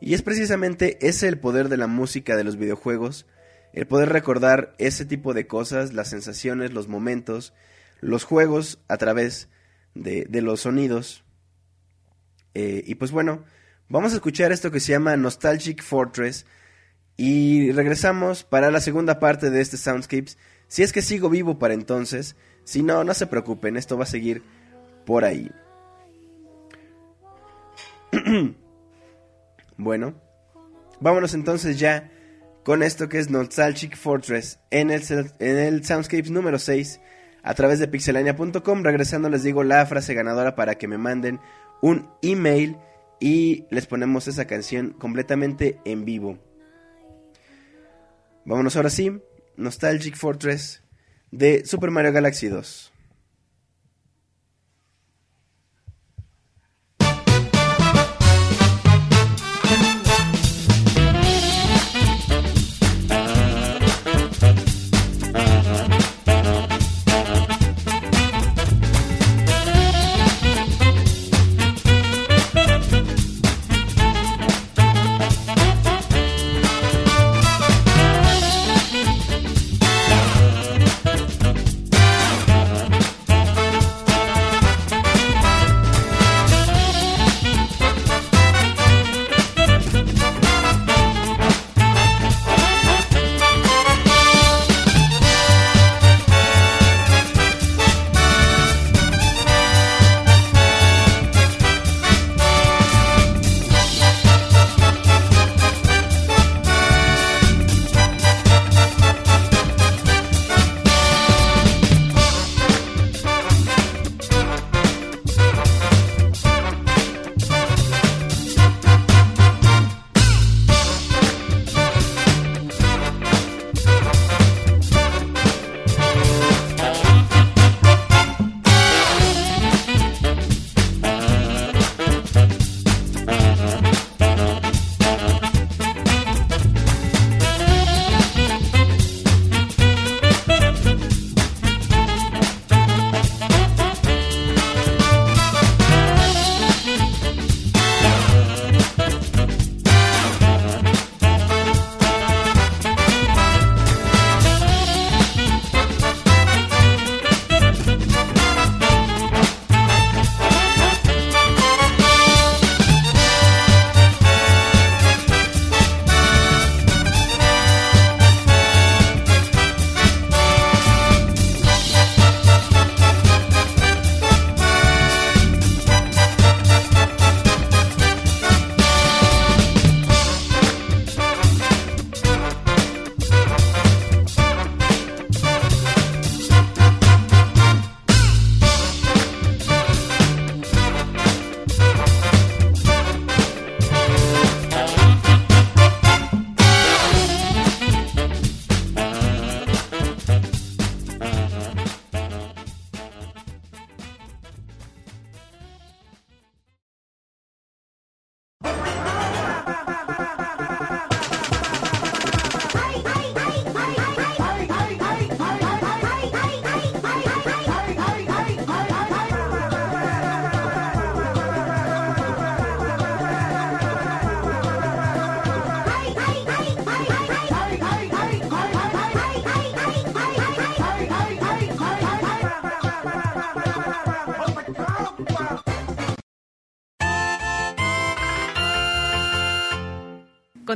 Speaker 2: Y es precisamente ese el poder de la música de los videojuegos. El poder recordar ese tipo de cosas, las sensaciones, los momentos, los juegos a través de, de los sonidos. Eh, y pues bueno, vamos a escuchar esto que se llama Nostalgic Fortress y regresamos para la segunda parte de este Soundscapes. Si es que sigo vivo para entonces, si no, no se preocupen, esto va a seguir por ahí. (clears throat) bueno, vámonos entonces ya con esto que es Nostalgic Fortress en el, en el Soundscapes número 6 a través de pixelania.com. Regresando les digo la frase ganadora para que me manden un email y les ponemos esa canción completamente en vivo. Vámonos ahora sí, Nostalgic Fortress de Super Mario Galaxy 2.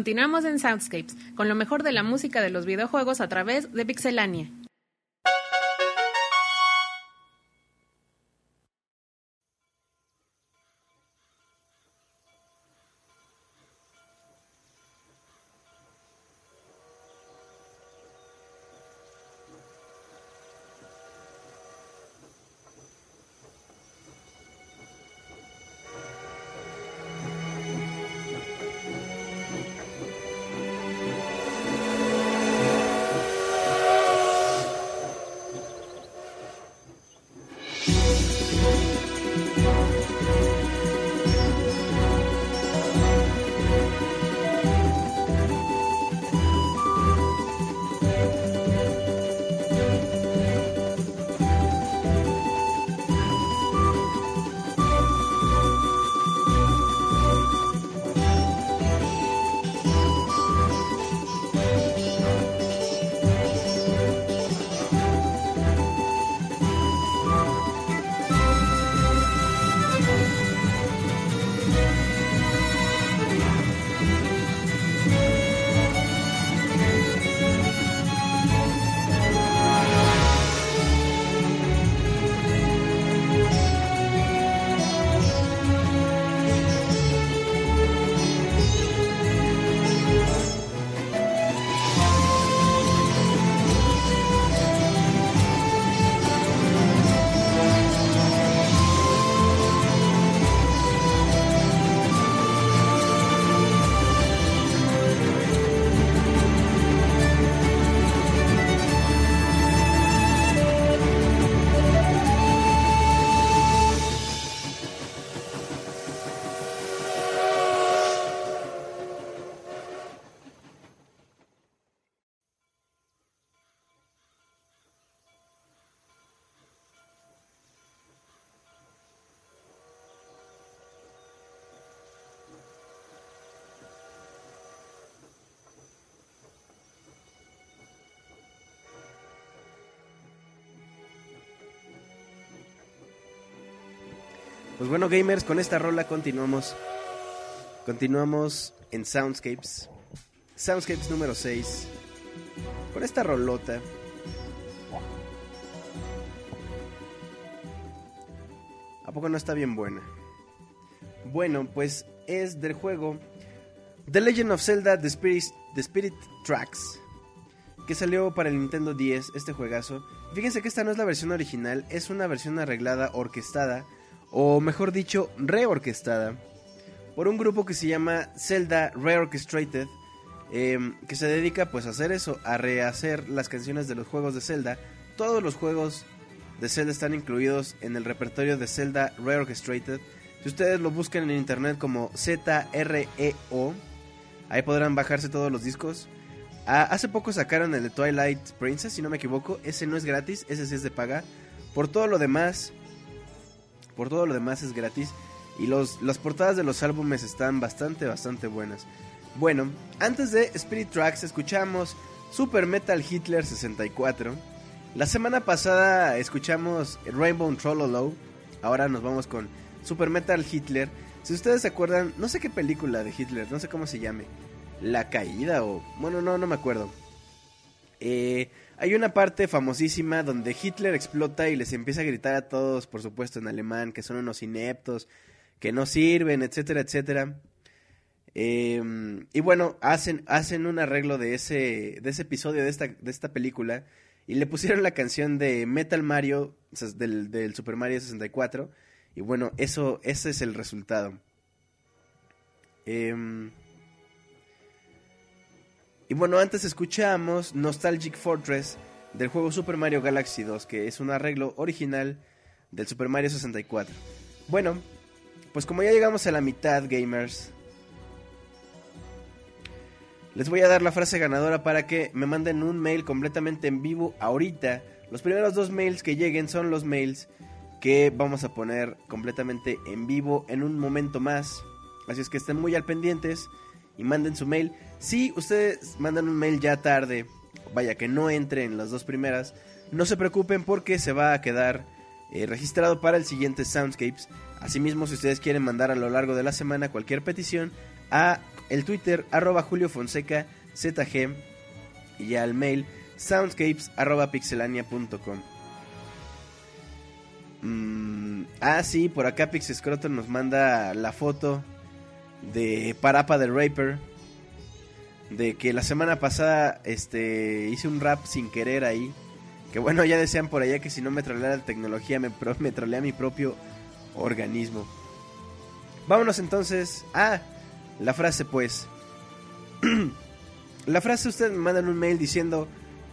Speaker 1: Continuamos en Soundscapes, con lo mejor de la música de los videojuegos a través de Pixelania.
Speaker 2: Pues bueno, gamers, con esta rola continuamos. Continuamos en Soundscapes. Soundscapes número 6. Con esta rolota. ¿A poco no está bien buena? Bueno, pues es del juego The Legend of Zelda The Spirit, The Spirit Tracks. Que salió para el Nintendo 10, este juegazo. Fíjense que esta no es la versión original, es una versión arreglada, orquestada, o mejor dicho, reorquestada, por un grupo que se llama Zelda Reorchestrated, eh, que se dedica pues a hacer eso, a rehacer las canciones de los juegos de Zelda. Todos los juegos de Zelda están incluidos en el repertorio de Zelda Reorchestrated. Si ustedes lo buscan en internet como ZREO, ahí podrán bajarse todos los discos. Hace poco sacaron el de Twilight Princess, si no me equivoco. Ese no es gratis, ese sí es de paga. Por todo lo demás, por todo lo demás es gratis. Y los, las portadas de los álbumes están bastante, bastante buenas. Bueno, antes de Spirit Tracks escuchamos Super Metal Hitler 64. La semana pasada escuchamos Rainbow Trollolo. Ahora nos vamos con Super Metal Hitler. Si ustedes se acuerdan, no sé qué película de Hitler, no sé cómo se llame. La caída o... Bueno, no, no me acuerdo. Eh, hay una parte famosísima donde Hitler explota y les empieza a gritar a todos, por supuesto en alemán, que son unos ineptos, que no sirven, etcétera, etcétera. Eh, y bueno, hacen, hacen un arreglo de ese, de ese episodio de esta, de esta película y le pusieron la canción de Metal Mario del, del Super Mario 64 y bueno, eso, ese es el resultado. Eh, y bueno, antes escuchamos Nostalgic Fortress del juego Super Mario Galaxy 2, que es un arreglo original del Super Mario 64. Bueno, pues como ya llegamos a la mitad, gamers, les voy a dar la frase ganadora para que me manden un mail completamente en vivo ahorita. Los primeros dos mails que lleguen son los mails que vamos a poner completamente en vivo en un momento más. Así es que estén muy al pendientes y manden su mail. Si ustedes mandan un mail ya tarde, vaya que no entre en las dos primeras, no se preocupen porque se va a quedar eh, registrado para el siguiente Soundscapes. Asimismo, si ustedes quieren mandar a lo largo de la semana cualquier petición a el Twitter arroba Julio Fonseca ZG y al mail soundscapes arroba pixelania.com. Mm, ah, sí, por acá Pixescroto nos manda la foto de Parapa del Raper. De que la semana pasada este, hice un rap sin querer ahí. Que bueno, ya decían por allá que si no me trolea la tecnología, me, me trolea mi propio organismo. Vámonos entonces a la frase, pues. (clears throat) la frase ustedes me mandan un mail diciendo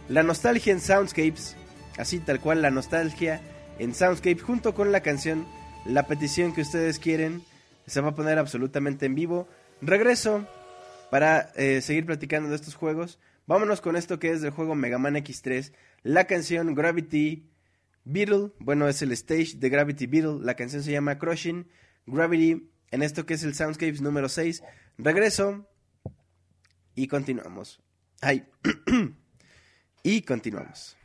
Speaker 2: la nostalgia en Soundscapes. Así tal cual, la nostalgia en Soundscape junto con la canción, la petición que ustedes quieren. Se va a poner absolutamente en vivo. Regreso para eh, seguir platicando de estos juegos. Vámonos con esto que es del juego Mega Man X3. La canción Gravity Beetle. Bueno, es el stage de Gravity Beetle. La canción se llama Crushing Gravity. En esto que es el Soundscapes número 6. Regreso. Y continuamos. Ay. (clears throat) y continuamos.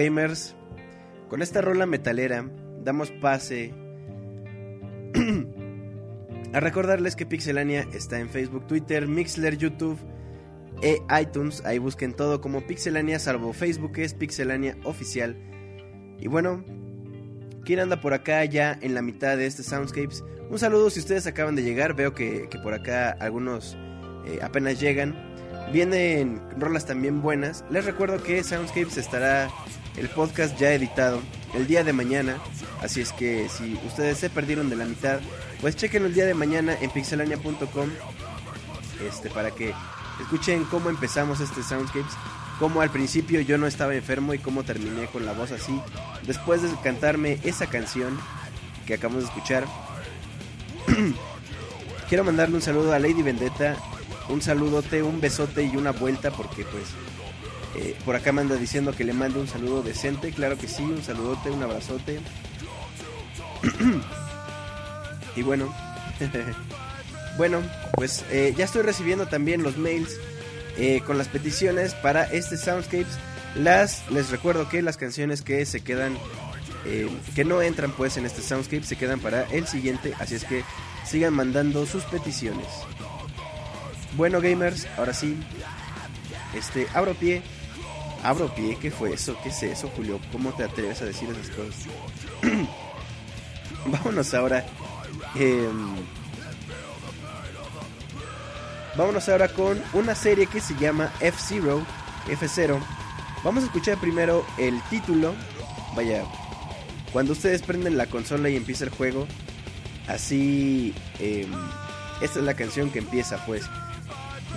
Speaker 2: Gamers, con esta rola metalera damos pase (clears throat) a recordarles que Pixelania está en Facebook, Twitter, Mixler, YouTube e iTunes. Ahí busquen todo como Pixelania, salvo Facebook, que es Pixelania Oficial. Y bueno, ¿quién anda por acá ya en la mitad de este Soundscapes? Un saludo si ustedes acaban de llegar. Veo que, por acá algunos eh, apenas llegan. Vienen rolas también buenas. Les recuerdo que Soundscapes estará el podcast ya editado el día de mañana. Así es que si ustedes se perdieron de la mitad, pues chequen el día de mañana en pixelania.com este, para que escuchen cómo empezamos este Soundscapes. Cómo al principio yo no estaba enfermo y cómo terminé con la voz así. Después de cantarme esa canción que acabamos de escuchar. (clears throat) Quiero mandarle un saludo a Lady Vendetta. Un saludote, un besote y una vuelta porque pues eh, por acá me anda diciendo que le mande un saludo decente. Claro que sí, un saludote, un abrazote. (clears throat) y bueno, (laughs) bueno, pues eh, ya estoy recibiendo también los mails eh, con las peticiones para este Soundscapes. Las, les recuerdo que las canciones que se quedan, que no entran pues en este Soundscape, se quedan para el siguiente. Así es que sigan mandando sus peticiones. Bueno gamers, ahora sí, este, abro pie Abro pie, ¿qué fue eso? ¿Qué es eso, Julio? ¿Cómo te atreves a decir esas cosas? (clears throat) vámonos ahora. Eh, vámonos ahora con una serie que se llama F-Zero. F0. Vamos a escuchar primero el título. Vaya, cuando ustedes prenden la consola y empieza el juego, así. Eh, esta es la canción que empieza, pues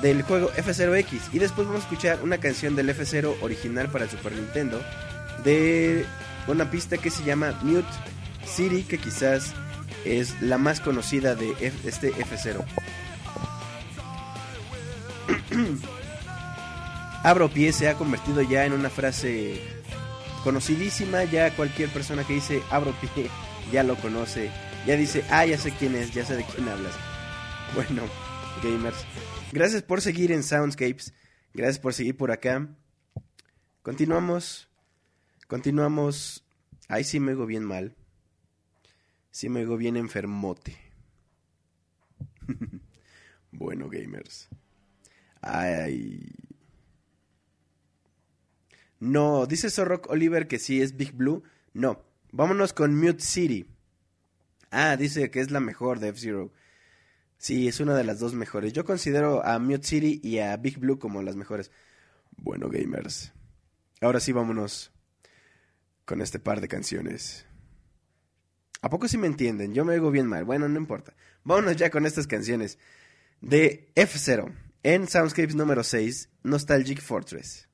Speaker 2: del juego F0X. Y después vamos a escuchar una canción del F0 original para el Super Nintendo. De una pista que se llama Mute City, que quizás es la más conocida de este F0. (clears throat) Abro pie se ha convertido ya en una frase conocidísima. Ya cualquier persona que dice abro pie (laughs) ya lo conoce. Ya dice, ah, ya sé quién es, ya sé de quién hablas. Bueno, gamers. Gracias por seguir en Soundscapes. Gracias por seguir por acá. Continuamos. Continuamos. Ay, sí me oigo bien mal. Sí me oigo bien enfermote. (laughs) bueno, gamers. Ay. No, dice Zorrock Oliver que sí es Big Blue. No, vámonos con Mute City. Ah, dice que es la mejor de F-Zero. Sí, es una de las dos mejores. Yo considero a Mute City y a Big Blue como las mejores. Bueno, gamers. Ahora sí, vámonos con este par de canciones. ¿A poco sí me entienden? Yo me oigo bien mal. Bueno, no importa. Vámonos ya con estas canciones. De F0 en Soundscapes número 6, Nostalgic Fortress.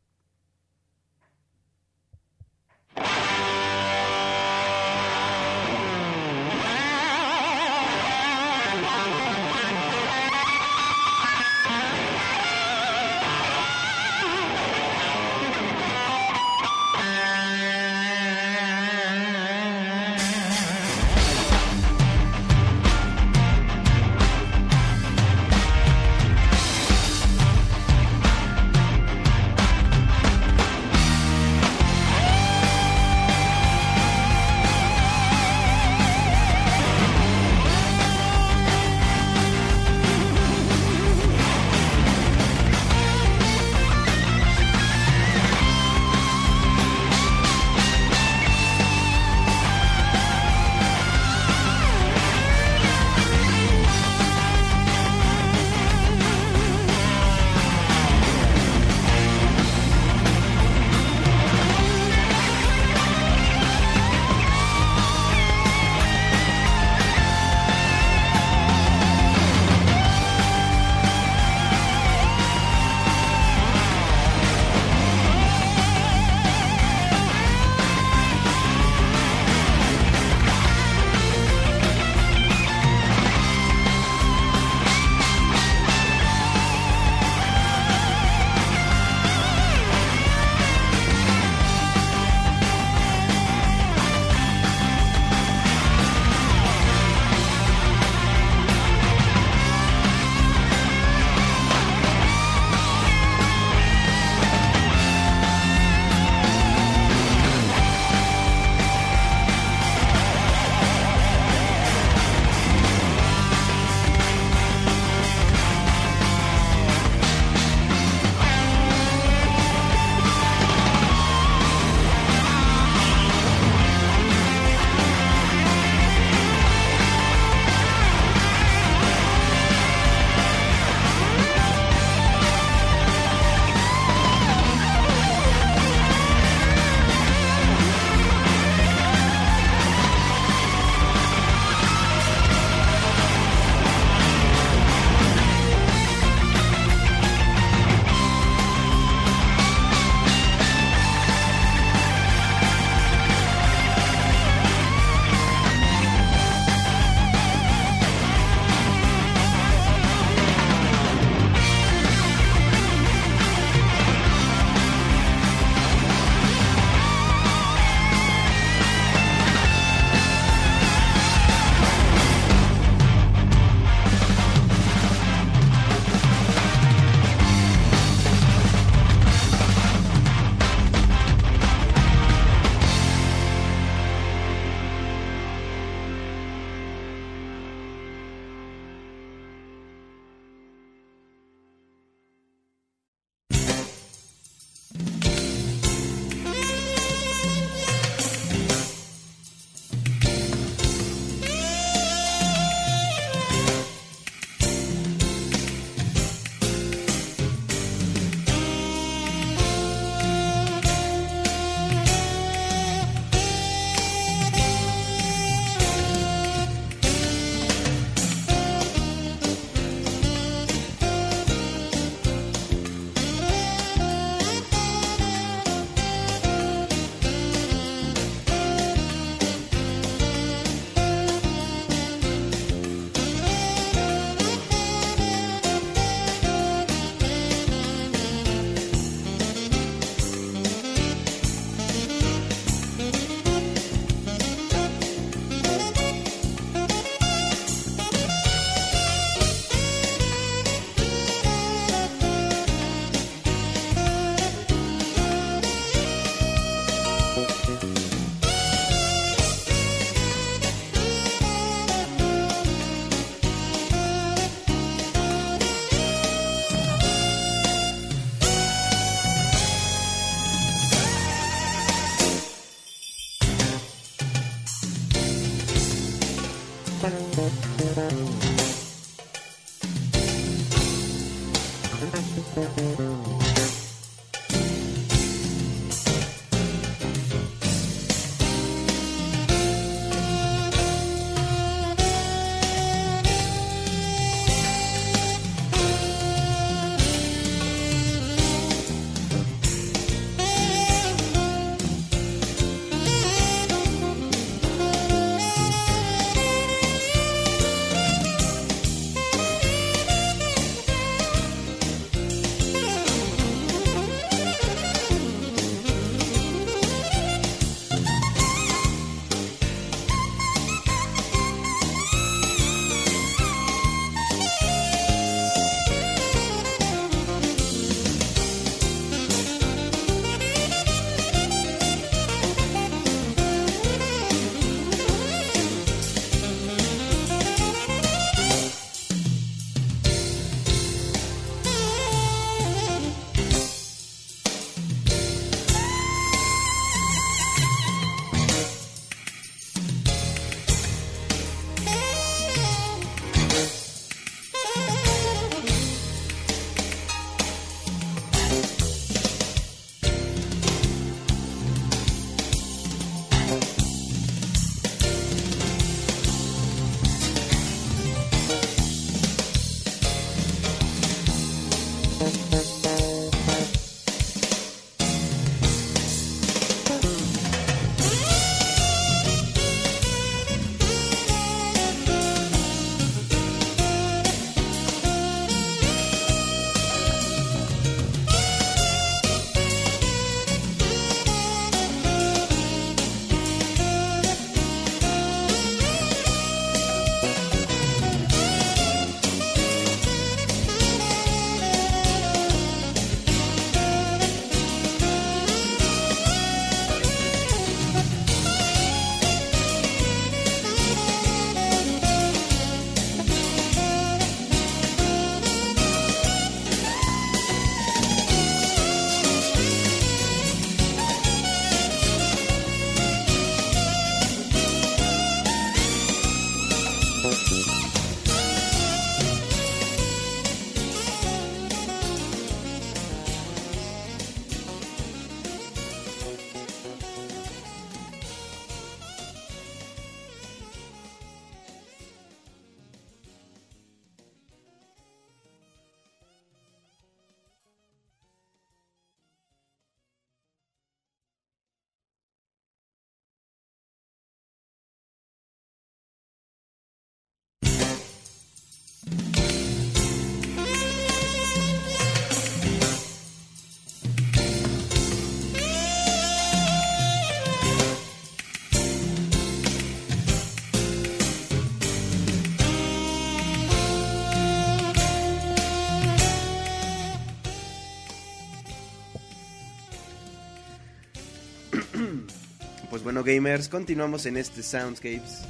Speaker 2: Pues bueno, gamers, continuamos en este Soundscapes.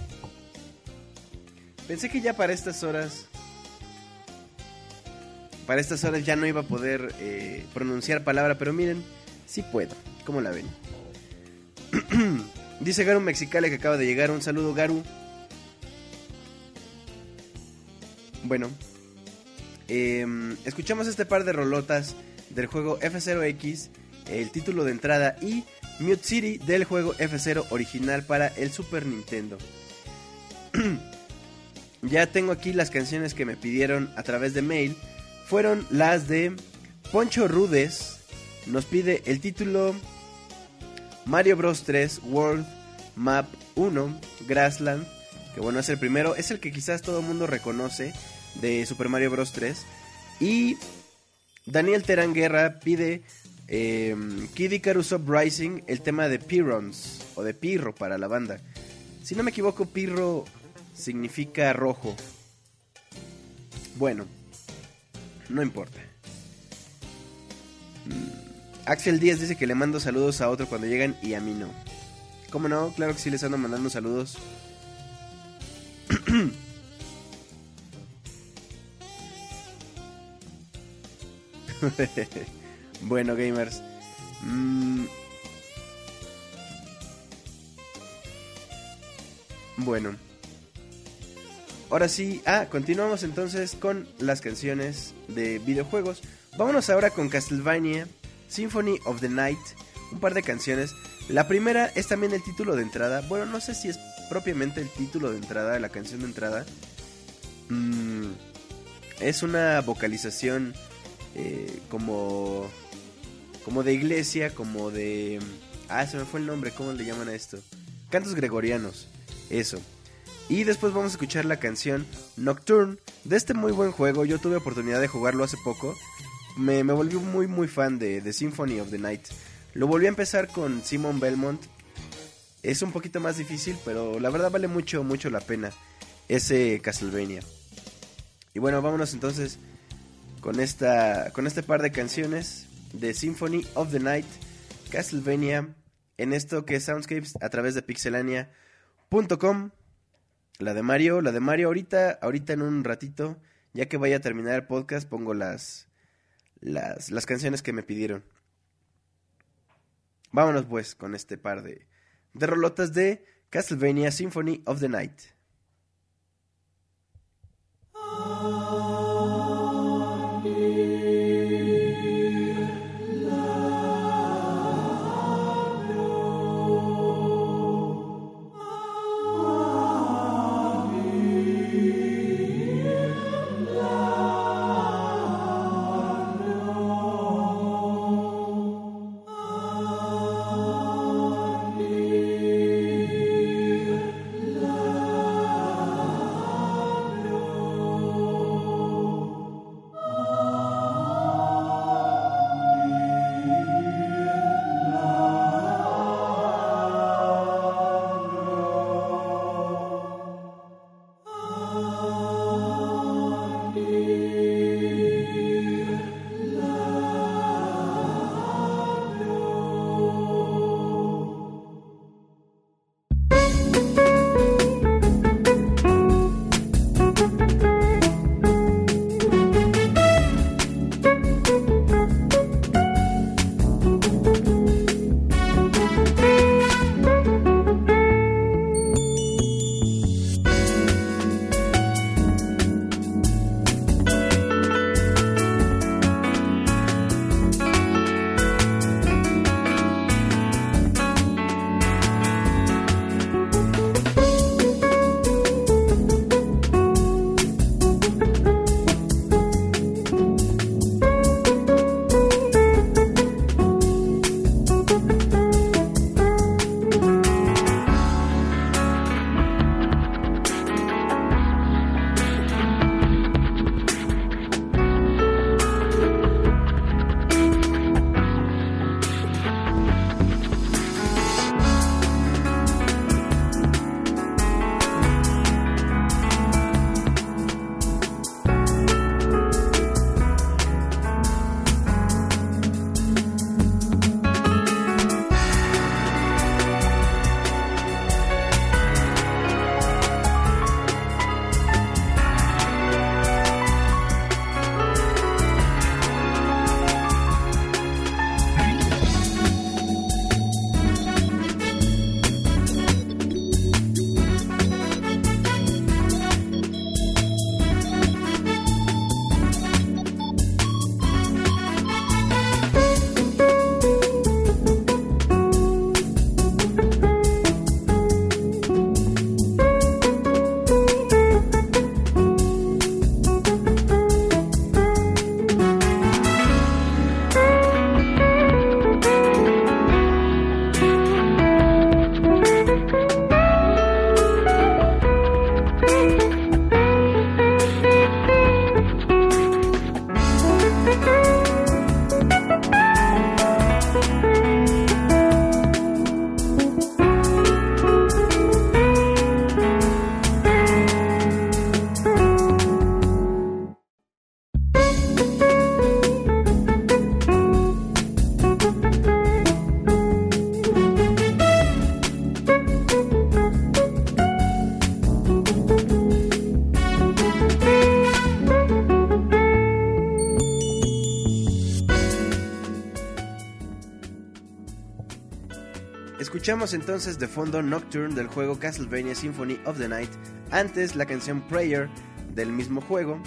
Speaker 2: Pensé que ya para estas horas. Para estas horas ya no iba a poder eh, pronunciar palabra, pero miren, sí puedo. ¿Cómo la ven? (clears throat) Dice Garu Mexicale que acaba de llegar. Un saludo, Garu. Bueno, em, escuchamos este par de rolotas del juego F0X, el título de entrada y Mute City del juego F0 original para el Super Nintendo. (clears throat) ya tengo aquí las canciones que me pidieron a través de mail. Fueron las de Poncho Rudes. Nos pide el título Mario Bros 3 World Map 1 Grassland. Que bueno, es el primero. Es el que quizás todo el mundo reconoce de Super Mario Bros 3. Y Daniel Terán Guerra pide eh, Kid Icarus Uprising, el tema de Pirons, o de Pirro para la banda. Si no me equivoco, Pirro significa rojo. Bueno, no importa. Mm, Axel Díaz dice que le mando saludos a otro cuando llegan y a mí no. ¿Cómo no? Claro que sí les ando mandando saludos. (clears throat) bueno, gamers. Mm. Bueno. ahora sí, ah, continuamos entonces con las canciones de videojuegos. Vámonos ahora con Castlevania Symphony of the Night, un par de canciones. La primera es también el título de entrada. Bueno, no sé si es propiamente el título de entrada, la canción de entrada. Mm, es una vocalización eh, como como de iglesia, como de ah, se me fue el nombre, ¿cómo le llaman a esto? Cantos gregorianos. Eso. Y después vamos a escuchar la canción Nocturne de este muy buen juego. Yo tuve oportunidad de jugarlo hace poco. Me, volví muy muy fan de, de Symphony of the Night. Lo volví a empezar con Simon Belmont. Es un poquito más difícil, pero la verdad vale mucho, mucho la pena ese Castlevania. Y bueno, vámonos entonces con esta con este par de canciones de Symphony of the Night, Castlevania, en esto que es Soundscapes a través de pixelania.com. La de Mario, la de Mario ahorita, ahorita en un ratito, ya que vaya a terminar el podcast, pongo las las, las canciones que me pidieron. Vámonos pues con este par de, de rolotas de Castlevania Symphony of the Night. Escuchamos entonces de fondo Nocturne del juego Castlevania Symphony of the Night Antes la canción Prayer del mismo juego.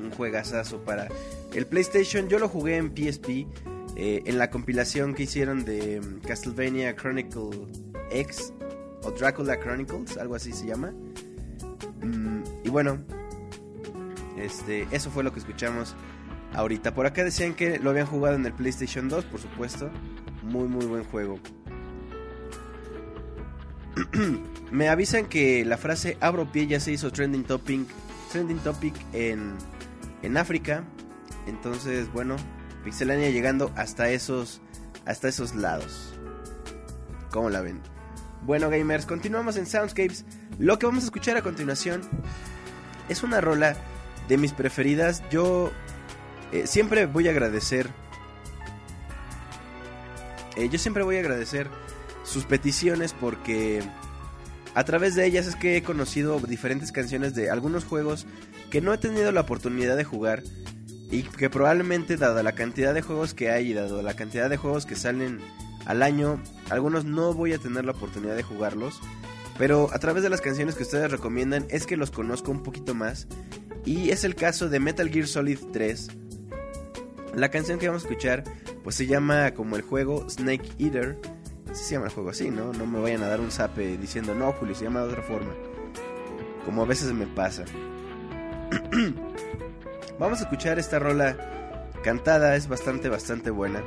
Speaker 2: Un juegazazo para el PlayStation. Yo lo jugué en PSP. eh, en la compilación que hicieron de mm, Castlevania Chronicle X. O Dracula Chronicles. Algo así se llama. Mm, y bueno. Este, eso fue lo que escuchamos ahorita. Por acá decían que lo habían jugado en el PlayStation 2, por supuesto. Muy, muy buen juego. (clears throat) Me avisan que la frase abro pie ya se hizo trending topic, trending topic en, en África. Entonces, bueno, Pixelania llegando hasta esos, hasta esos lados. ¿Cómo la ven? Bueno, gamers, continuamos en Soundscapes. Lo que vamos a escuchar a continuación es una rola de mis preferidas. Yo eh, siempre voy a agradecer. eh, yo siempre voy a agradecer sus peticiones porque a través de ellas es que he conocido diferentes canciones de algunos juegos que no he tenido la oportunidad de jugar y que probablemente dada la cantidad de juegos que hay y dado la cantidad de juegos que salen al año, algunos no voy a tener la oportunidad de jugarlos, pero a través de las canciones que ustedes recomiendan es que los conozco un poquito más y es el caso de Metal Gear Solid 3. La canción que vamos a escuchar pues se llama como el juego Snake Eater. Sí se llama el juego así, ¿no? No me vayan a dar un zape diciendo, no, Julio, se llama de otra forma. Como a veces me pasa. (clears throat) Vamos a escuchar esta rola cantada, es bastante, bastante buena.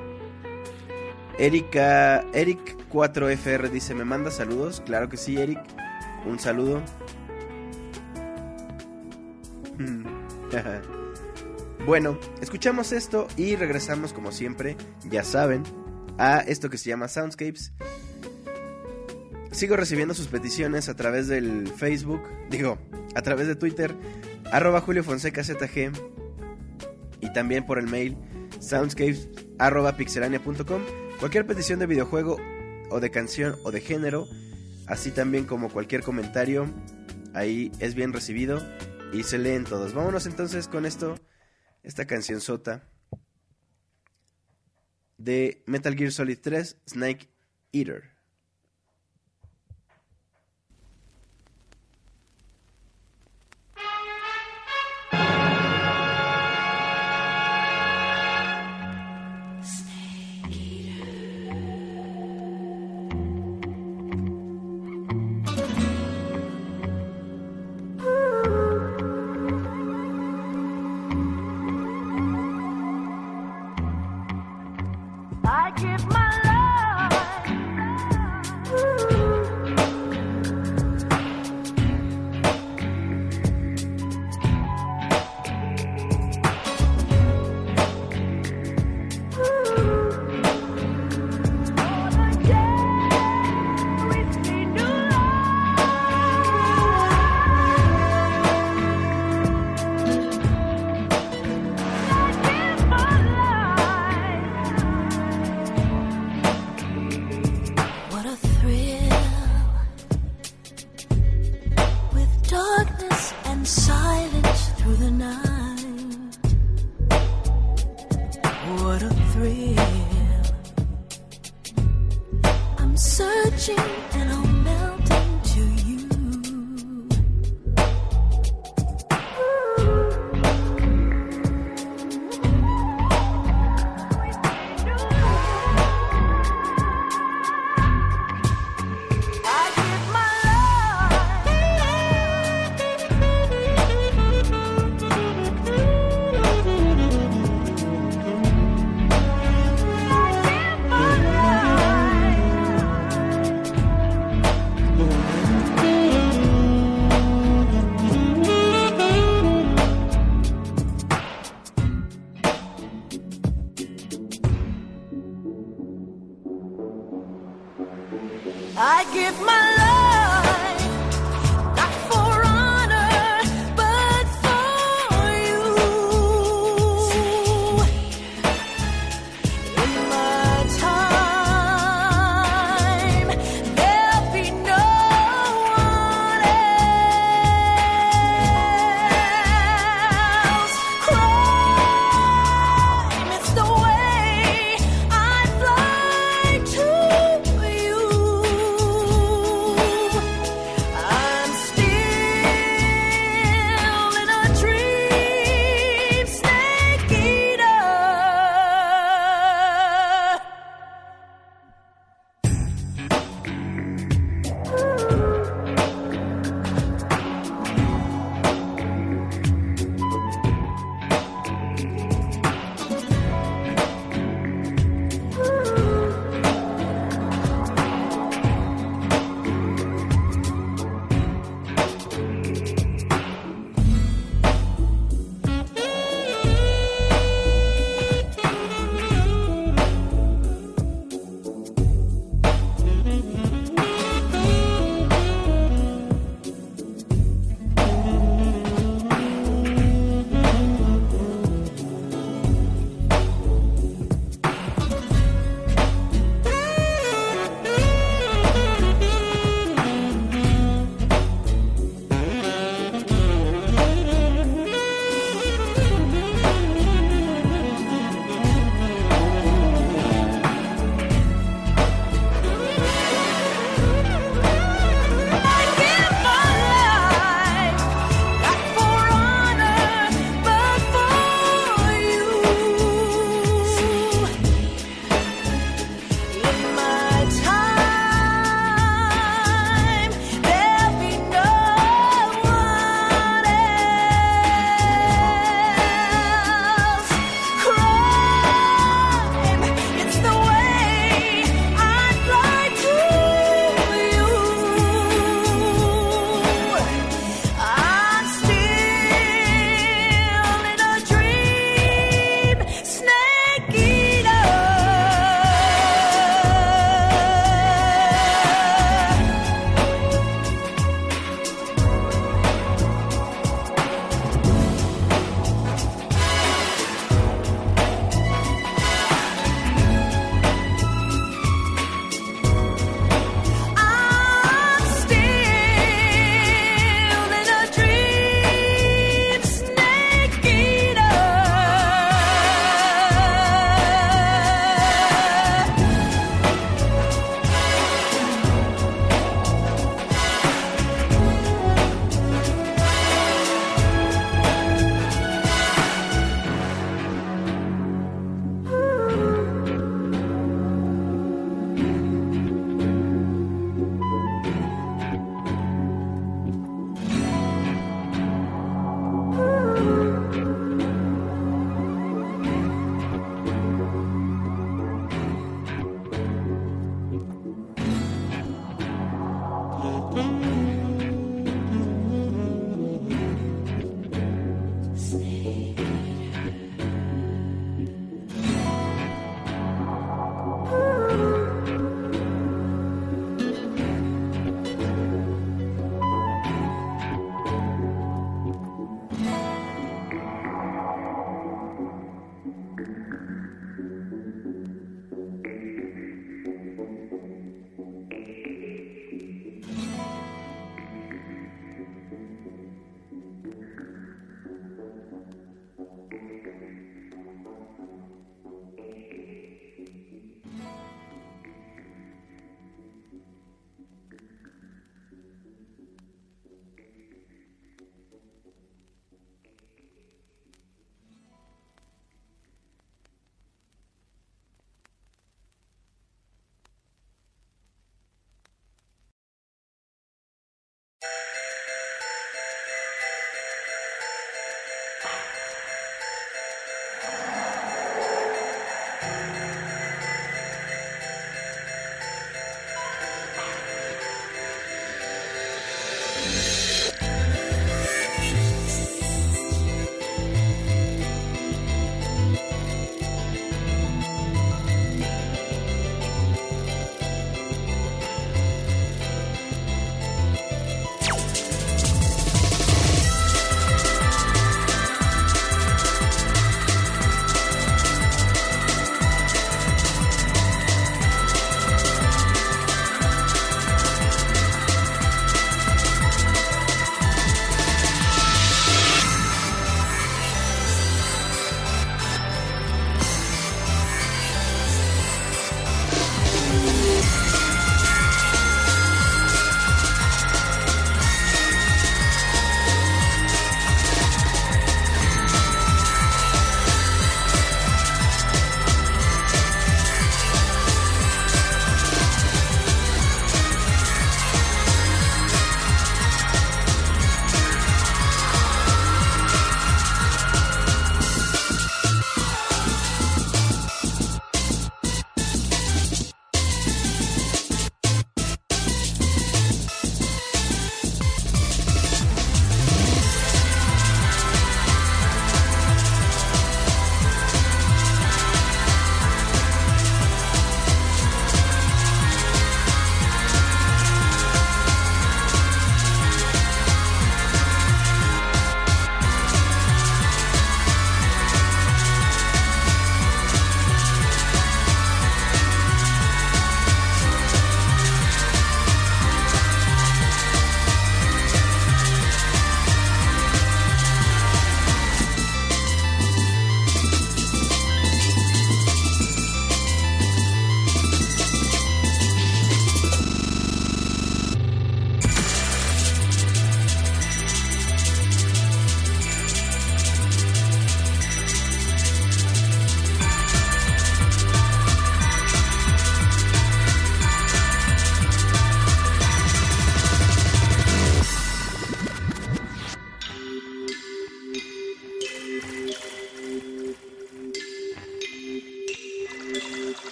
Speaker 2: Erika, Eric 4FR dice, ¿me manda saludos? Claro que sí, Eric. Un saludo. (laughs) bueno, escuchamos esto y regresamos como siempre, ya saben, a esto que se llama Soundscapes. Sigo recibiendo sus peticiones a través del Facebook, digo, a través de Twitter, arroba Julio Fonseca ZG, y también por el mail soundscapes. Cualquier petición de videojuego o de canción o de género, así también como cualquier comentario, ahí es bien recibido y se leen todos. Vámonos entonces con esto, esta canción sota de Metal Gear Solid 3 Snake Eater.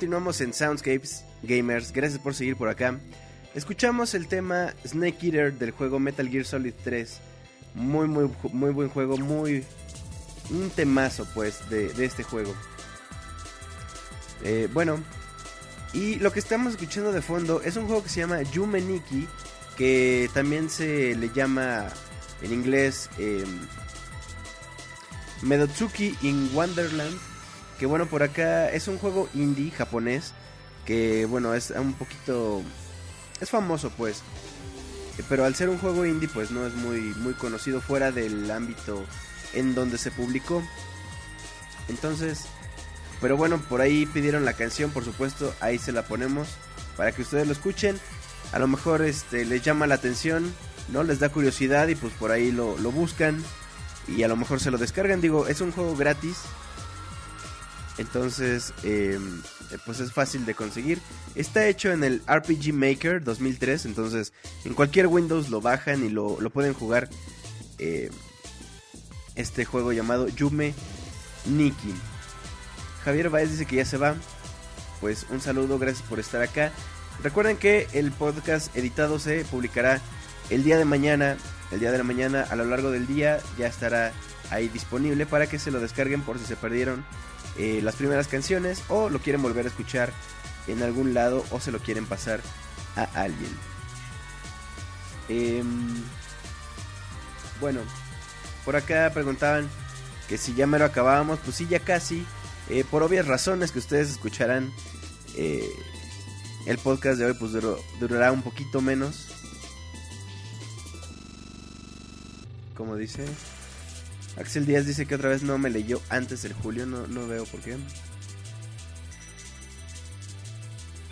Speaker 2: Continuamos en Soundscapes Gamers. Gracias por seguir por acá. Escuchamos el tema Snake Eater del juego Metal Gear Solid 3. Muy, muy, muy buen juego. Muy. Un temazo, pues, de, este juego. Eh, bueno, y lo que estamos escuchando de fondo es un juego que se llama Yume Nikki. Que también se le llama en inglés eh, Medotsuki in Wonderland. Que bueno, por acá es un juego indie japonés. Que bueno, es un poquito. Es famoso, pues. Eh, Pero al ser un juego indie, pues no es muy, muy conocido fuera del ámbito en donde se publicó. Entonces, pero bueno, por ahí pidieron la canción, por supuesto, ahí se la ponemos para que ustedes lo escuchen. A lo mejor este les llama la atención, no les da curiosidad y pues por ahí lo, lo buscan y a lo mejor se lo descargan. Digo, es un juego gratis, entonces eh, pues es fácil de conseguir. Está hecho en el RPG Maker 2003, entonces en cualquier Windows lo bajan y lo, lo pueden jugar. eh, este juego llamado Yume Nikki. Javier Baez dice que ya se va. Pues un saludo, gracias por estar acá. Recuerden que el podcast editado se publicará el día de mañana. El día de la mañana, a lo largo del día, ya estará ahí disponible para que se lo descarguen por si se perdieron eh, las primeras canciones o lo quieren volver a escuchar en algún lado o se lo quieren pasar a alguien. Em, bueno, por acá preguntaban que si ya me lo acabábamos, pues sí, ya casi. Eh, por obvias razones que ustedes escucharán, eh, el podcast de hoy pues durará un poquito menos. Como dice. Axel Díaz dice que otra vez no me leyó antes del julio, no, no veo por qué.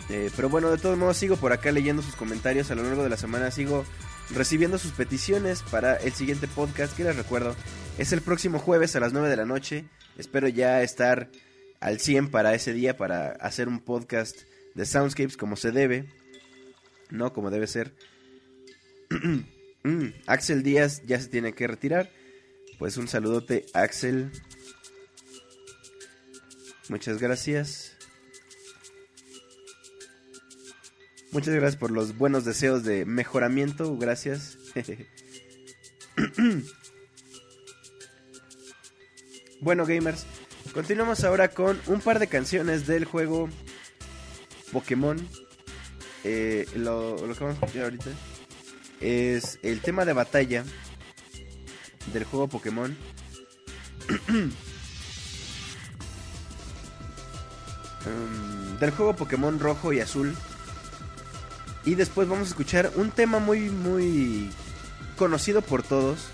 Speaker 2: Eh, pero bueno, de todos modos sigo por acá leyendo sus comentarios a lo largo de la semana, sigo recibiendo sus peticiones para el siguiente podcast que les recuerdo es el próximo jueves a las 9 de la noche. Espero ya estar al 100 para ese día para hacer un podcast de Soundscapes como se debe, no como debe ser. (clears throat) Mm, Axel Díaz ya se tiene que retirar. Pues un saludote, Axel. Muchas gracias. Muchas gracias por los buenos deseos de mejoramiento. Gracias. (laughs) bueno, gamers, continuamos ahora con un par de canciones del juego Pokémon. Eh, lo, lo que vamos a escuchar ahorita es el tema de batalla del juego Pokémon. Um, (clears throat) del juego Pokémon rojo y azul. Y después vamos a escuchar un tema muy, muy conocido por todos.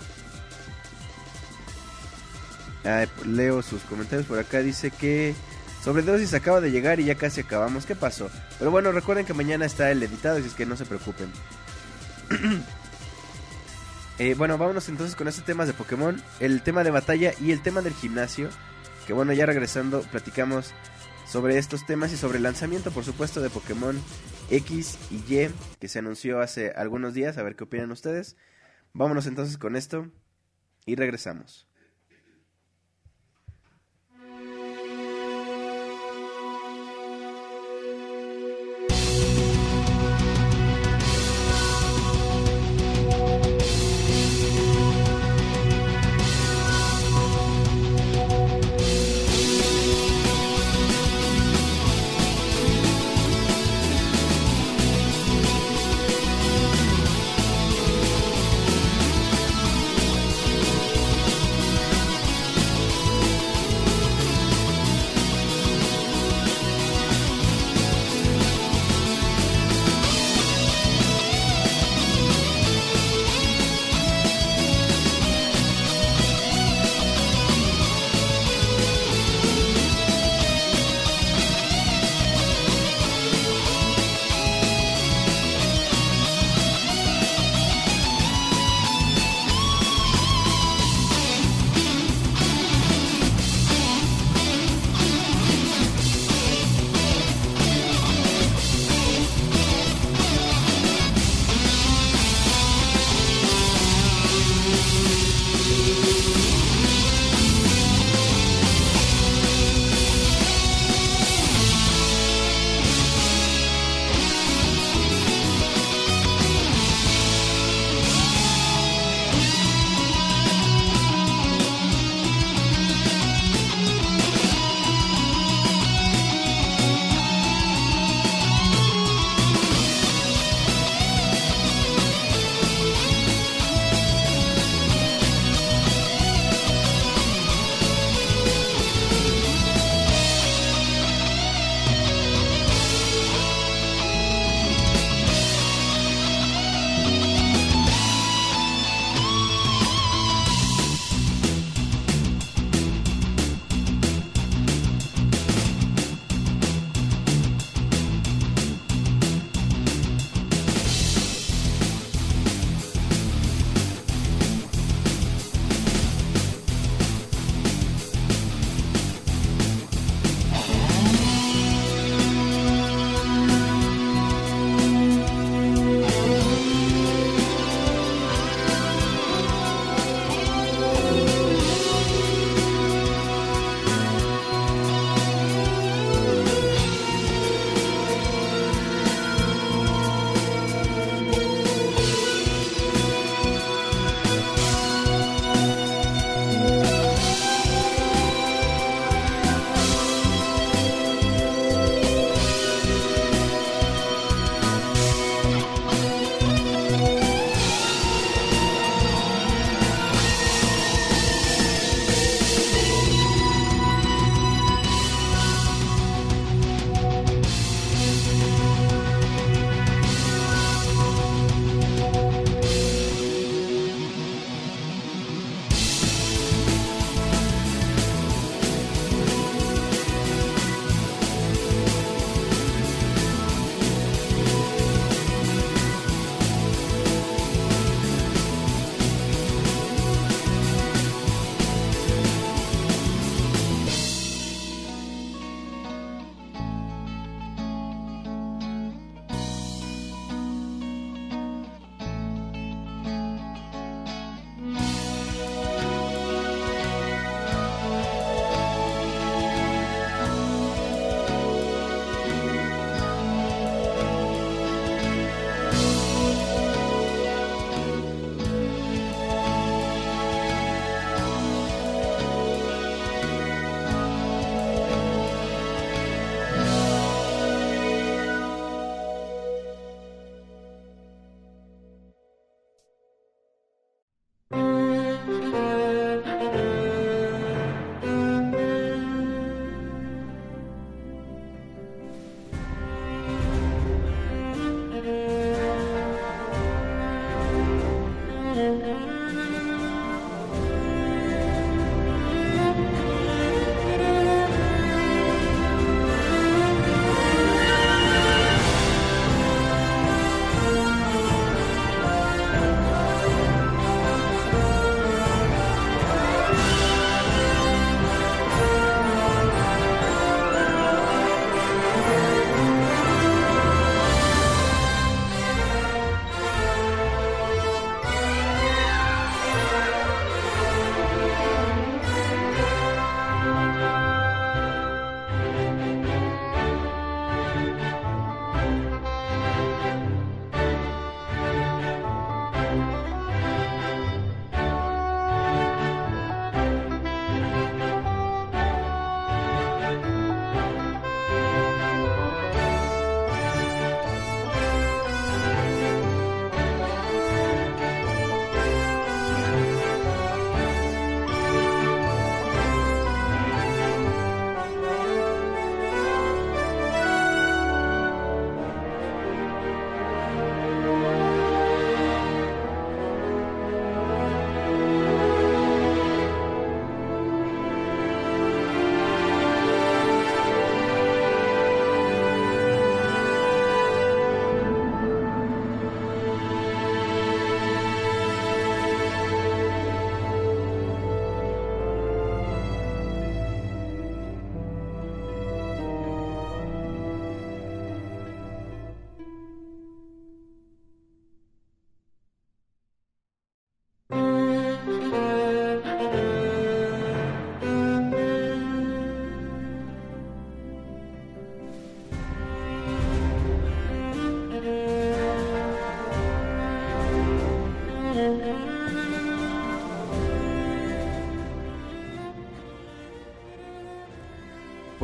Speaker 2: Leo sus comentarios por acá. Dice que Sobredosis acaba de llegar y ya casi acabamos. ¿Qué pasó? Pero bueno, recuerden que mañana está el editado, así es que no se preocupen. (clears throat) Eh, bueno, vámonos entonces con estos temas de Pokémon. El tema de batalla y el tema del gimnasio. Que bueno, ya regresando, platicamos sobre estos temas y sobre el lanzamiento, por supuesto, de Pokémon X y Y, que se anunció hace algunos días. A ver qué opinan ustedes. Vámonos entonces con esto y regresamos.「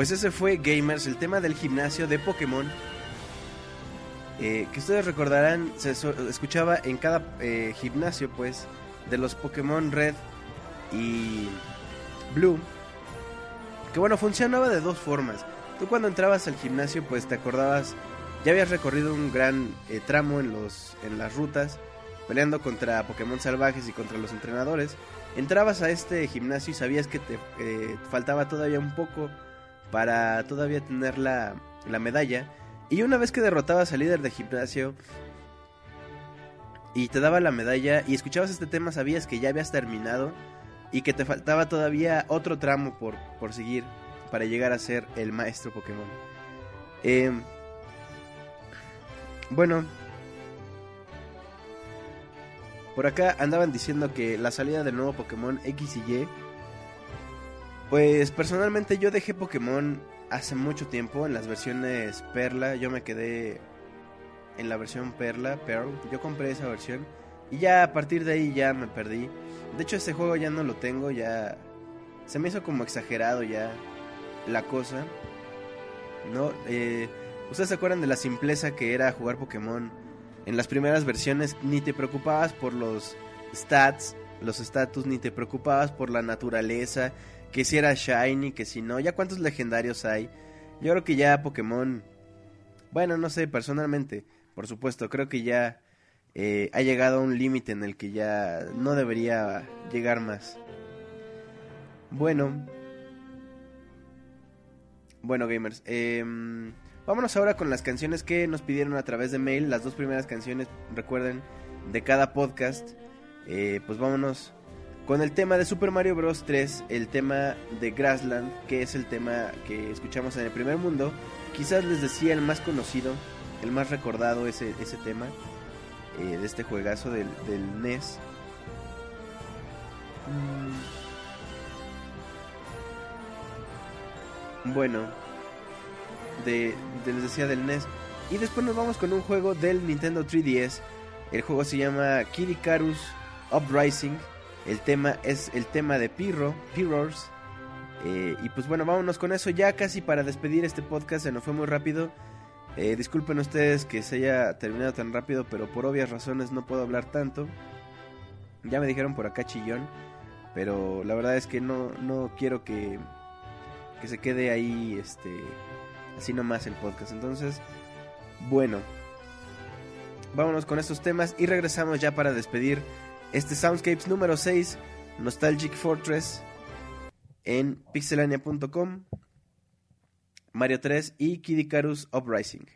Speaker 2: Pues ese fue Gamers, el tema del gimnasio de Pokémon. eh, que ustedes recordarán, se escuchaba en cada eh, gimnasio, pues, de los Pokémon Red y Blue. Que bueno, funcionaba de dos formas. Tú cuando entrabas al gimnasio, pues te acordabas, ya habías recorrido un gran eh, tramo en, los, en las rutas, peleando contra Pokémon salvajes y contra los entrenadores. Entrabas a este gimnasio y sabías que te eh, faltaba todavía un poco para todavía tener la, la medalla. Y una vez que derrotabas al líder de gimnasio y te daba la medalla y escuchabas este tema, sabías que ya habías terminado y que te faltaba todavía otro tramo por, por seguir para llegar a ser el maestro Pokémon. Eh, bueno, por acá andaban diciendo que la salida del nuevo Pokémon X y Y. Pues personalmente yo dejé Pokémon hace mucho tiempo en las versiones Perla. Yo me quedé en la versión Perla, Pearl. Yo compré esa versión. Y ya a partir de ahí ya me perdí. De hecho, este juego ya no lo tengo, ya se me hizo como exagerado ya la cosa. ¿No? Eh, ¿Ustedes se acuerdan de la simpleza que era jugar Pokémon? En las primeras versiones ni te preocupabas por los stats, los status, ni te preocupabas por la naturaleza, que si era shiny, que si no. ¿Ya cuántos legendarios hay? Yo creo que ya Pokémon... Bueno, no sé, personalmente, por supuesto, creo que ya eh, ha llegado a un límite en el que ya no debería llegar más. Bueno. Bueno, gamers. em, vámonos ahora con las canciones que nos pidieron a través de mail. Las dos primeras canciones, recuerden, de cada podcast. Eh, pues vámonos con el tema de Super Mario Bros. 3, el tema de Grassland, que es el tema que escuchamos en el primer mundo. Quizás les decía el más conocido, el más recordado ese, ese tema eh, de este juegazo del, del NES. Mm. Bueno, de, les decía del NES. Y después nos vamos con un juego del Nintendo 3DS. El juego se llama Kid Icarus Uprising. El tema es el tema de Pyro, Pyrrhors. Eh, y pues bueno, vámonos con eso ya casi para despedir este podcast. Se nos fue muy rápido. Eh, disculpen ustedes que se haya terminado tan rápido, pero por obvias razones no puedo hablar tanto. Ya me dijeron por acá chillón, pero la verdad es que no, no quiero que, que se quede ahí este, así nomás el podcast. Entonces, bueno, vámonos con estos temas y regresamos ya para despedir este Soundscapes número 6, Nostalgic Fortress, en pixelania.com. Mario 3 y Kid Icarus Uprising.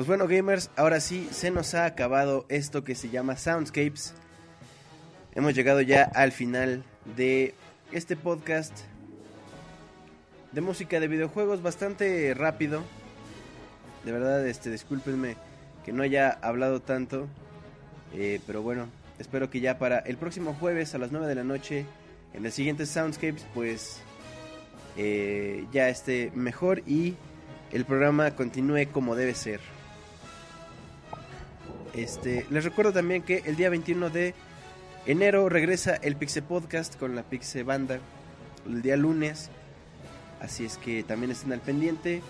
Speaker 2: Pues bueno, gamers, ahora sí se nos ha acabado esto que se llama Soundscapes. Hemos llegado ya al final de este podcast de música de videojuegos bastante rápido. De verdad, este, discúlpenme que no haya hablado tanto. eh, pero bueno, espero que ya para el próximo jueves a las 9 de la noche, en el siguiente Soundscapes, pues eh, ya esté mejor y el programa continúe como debe ser. Este, les recuerdo también que el día 21 de enero regresa el Pixe Podcast con la Pixe Banda el día lunes. Así es que también estén al pendiente.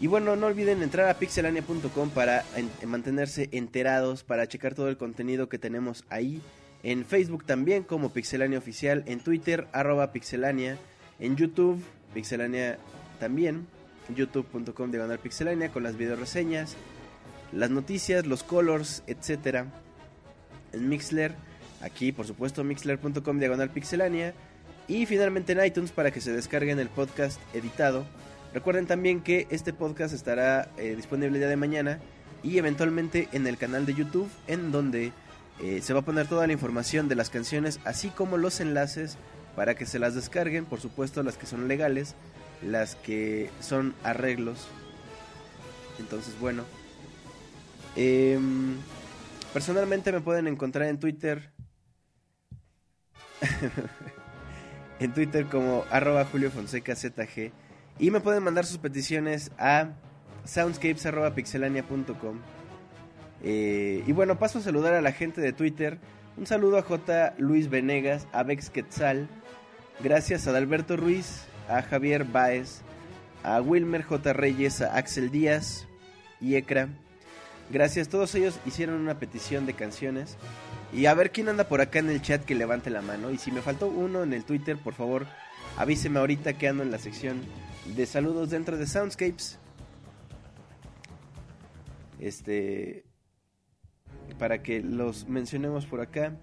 Speaker 2: Y bueno, no olviden entrar a pixelania.com para en- mantenerse enterados, para checar todo el contenido que tenemos ahí. En Facebook también como Pixelania Oficial, en Twitter arroba Pixelania, en YouTube Pixelania también, youtube.com diagonal Pixelania con las video reseñas, las noticias, los colors, etcétera. En Mixler, aquí por supuesto mixler.com diagonal Pixelania. Y finalmente en iTunes para que se descarguen el podcast editado. Recuerden también que este podcast estará eh, disponible día de mañana y eventualmente en el canal de YouTube en donde eh, se va a poner toda la información de las canciones así como los enlaces para que se las descarguen, por supuesto las que son legales, las que son arreglos. Entonces bueno, Em, personalmente me pueden encontrar en Twitter. (laughs) en Twitter como arroba Julio Fonseca ZG. Y me pueden mandar sus peticiones a soundscapes.pixelania.com. Eh, y bueno, paso a saludar a la gente de Twitter. Un saludo a J. Luis Venegas, a Bex Quetzal. Gracias a Adalberto Ruiz, a Javier Baez, a Wilmer J. Reyes, a Axel Díaz y Ekra. Gracias, todos ellos hicieron una petición de canciones. Y a ver quién anda por acá en el chat que levante la mano. Y si me faltó uno en el Twitter, por favor, avíseme ahorita que ando en la sección de saludos dentro de Soundscapes. Este. Para que los mencionemos por acá.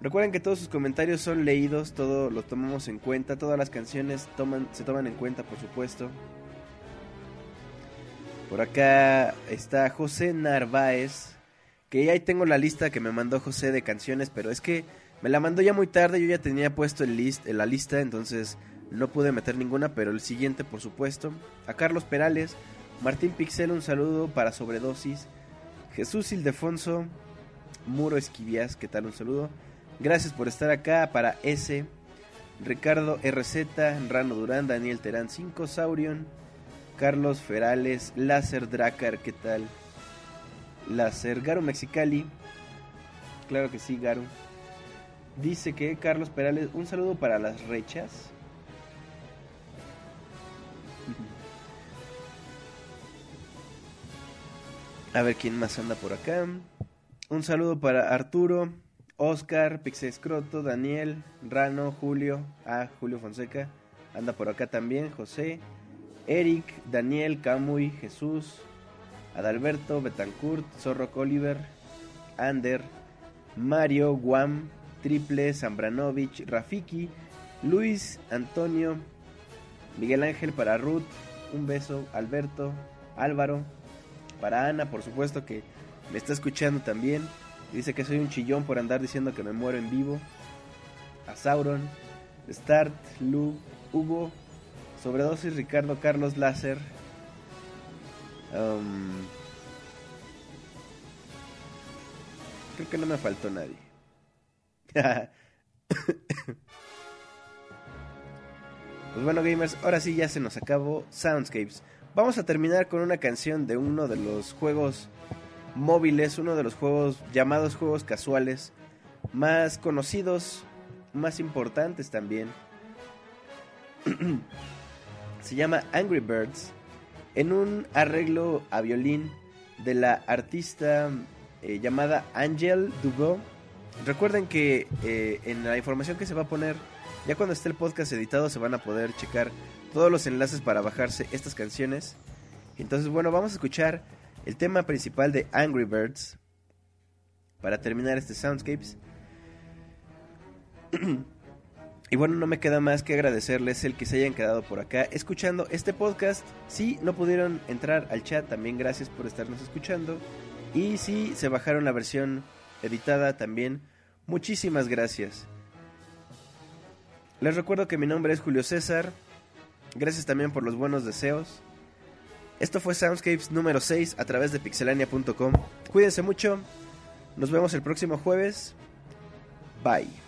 Speaker 2: Recuerden que todos sus comentarios son leídos, todo lo tomamos en cuenta, todas las canciones se toman en cuenta, por supuesto. Por acá está José Narváez. Que ahí tengo la lista que me mandó José de canciones. Pero es que me la mandó ya muy tarde. Yo ya tenía puesto el list, la lista. Entonces no pude meter ninguna. Pero el siguiente, por supuesto. A Carlos Perales. Martín Pixel, un saludo para Sobredosis. Jesús Ildefonso. Muro Esquivias, ¿qué tal? Un saludo. Gracias por estar acá. Para S. Ricardo RZ. Rano Durán. Daniel Terán 5. Saurion. Carlos Ferales, Láser Dracar, ¿qué tal? Láser, Garu Mexicali, claro que sí, Garu. Dice que Carlos Perales, un saludo para las rechas. A ver quién más anda por acá. Un saludo para Arturo, Oscar, Pixescroto, Daniel, Rano, Julio, ah, Julio Fonseca, anda por acá también, José, Eric, Daniel, Camuy, Jesús, Adalberto, Betancourt, Zorro Oliver, Ander, Mario, Guam, Triple, Zambranovich, Rafiki, Luis, Antonio, Miguel Ángel para Ruth, un beso, Alberto, Álvaro, para Ana, por supuesto que me está escuchando también. Dice que soy un chillón por andar diciendo que me muero en vivo. A Sauron, Start, Lu, Hugo, Sobredosis, Ricardo, Carlos Láser. Um, creo que no me faltó nadie. (laughs) pues bueno, gamers, ahora sí ya se nos acabó Soundscapes. Vamos a terminar con una canción de uno de los juegos móviles, uno de los juegos llamados juegos casuales más conocidos, más importantes también. (clears throat) Se llama Angry Birds en un arreglo a violín de la artista eh, llamada Angel Dugo. Recuerden que eh, en la información que se va a poner, ya cuando esté el podcast editado, se van a poder checar todos los enlaces para bajarse estas canciones. Entonces, bueno, vamos a escuchar el tema principal de Angry Birds para terminar este Soundscapes. (clears throat) Y bueno, no me queda más que agradecerles el que se hayan quedado por acá escuchando este podcast. Si no pudieron entrar al chat, también gracias por estarnos escuchando. Y si se bajaron la versión editada, también muchísimas gracias. Les recuerdo que mi nombre es Julio César. Gracias también por los buenos deseos. Esto fue Soundscapes número 6 a través de pixelania.com. Cuídense mucho. Nos vemos el próximo jueves. Bye.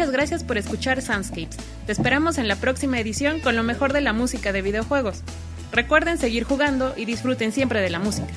Speaker 1: Muchas gracias por escuchar Soundscapes. Te esperamos en la próxima edición con lo mejor de la música de videojuegos. Recuerden seguir jugando y disfruten siempre de la música.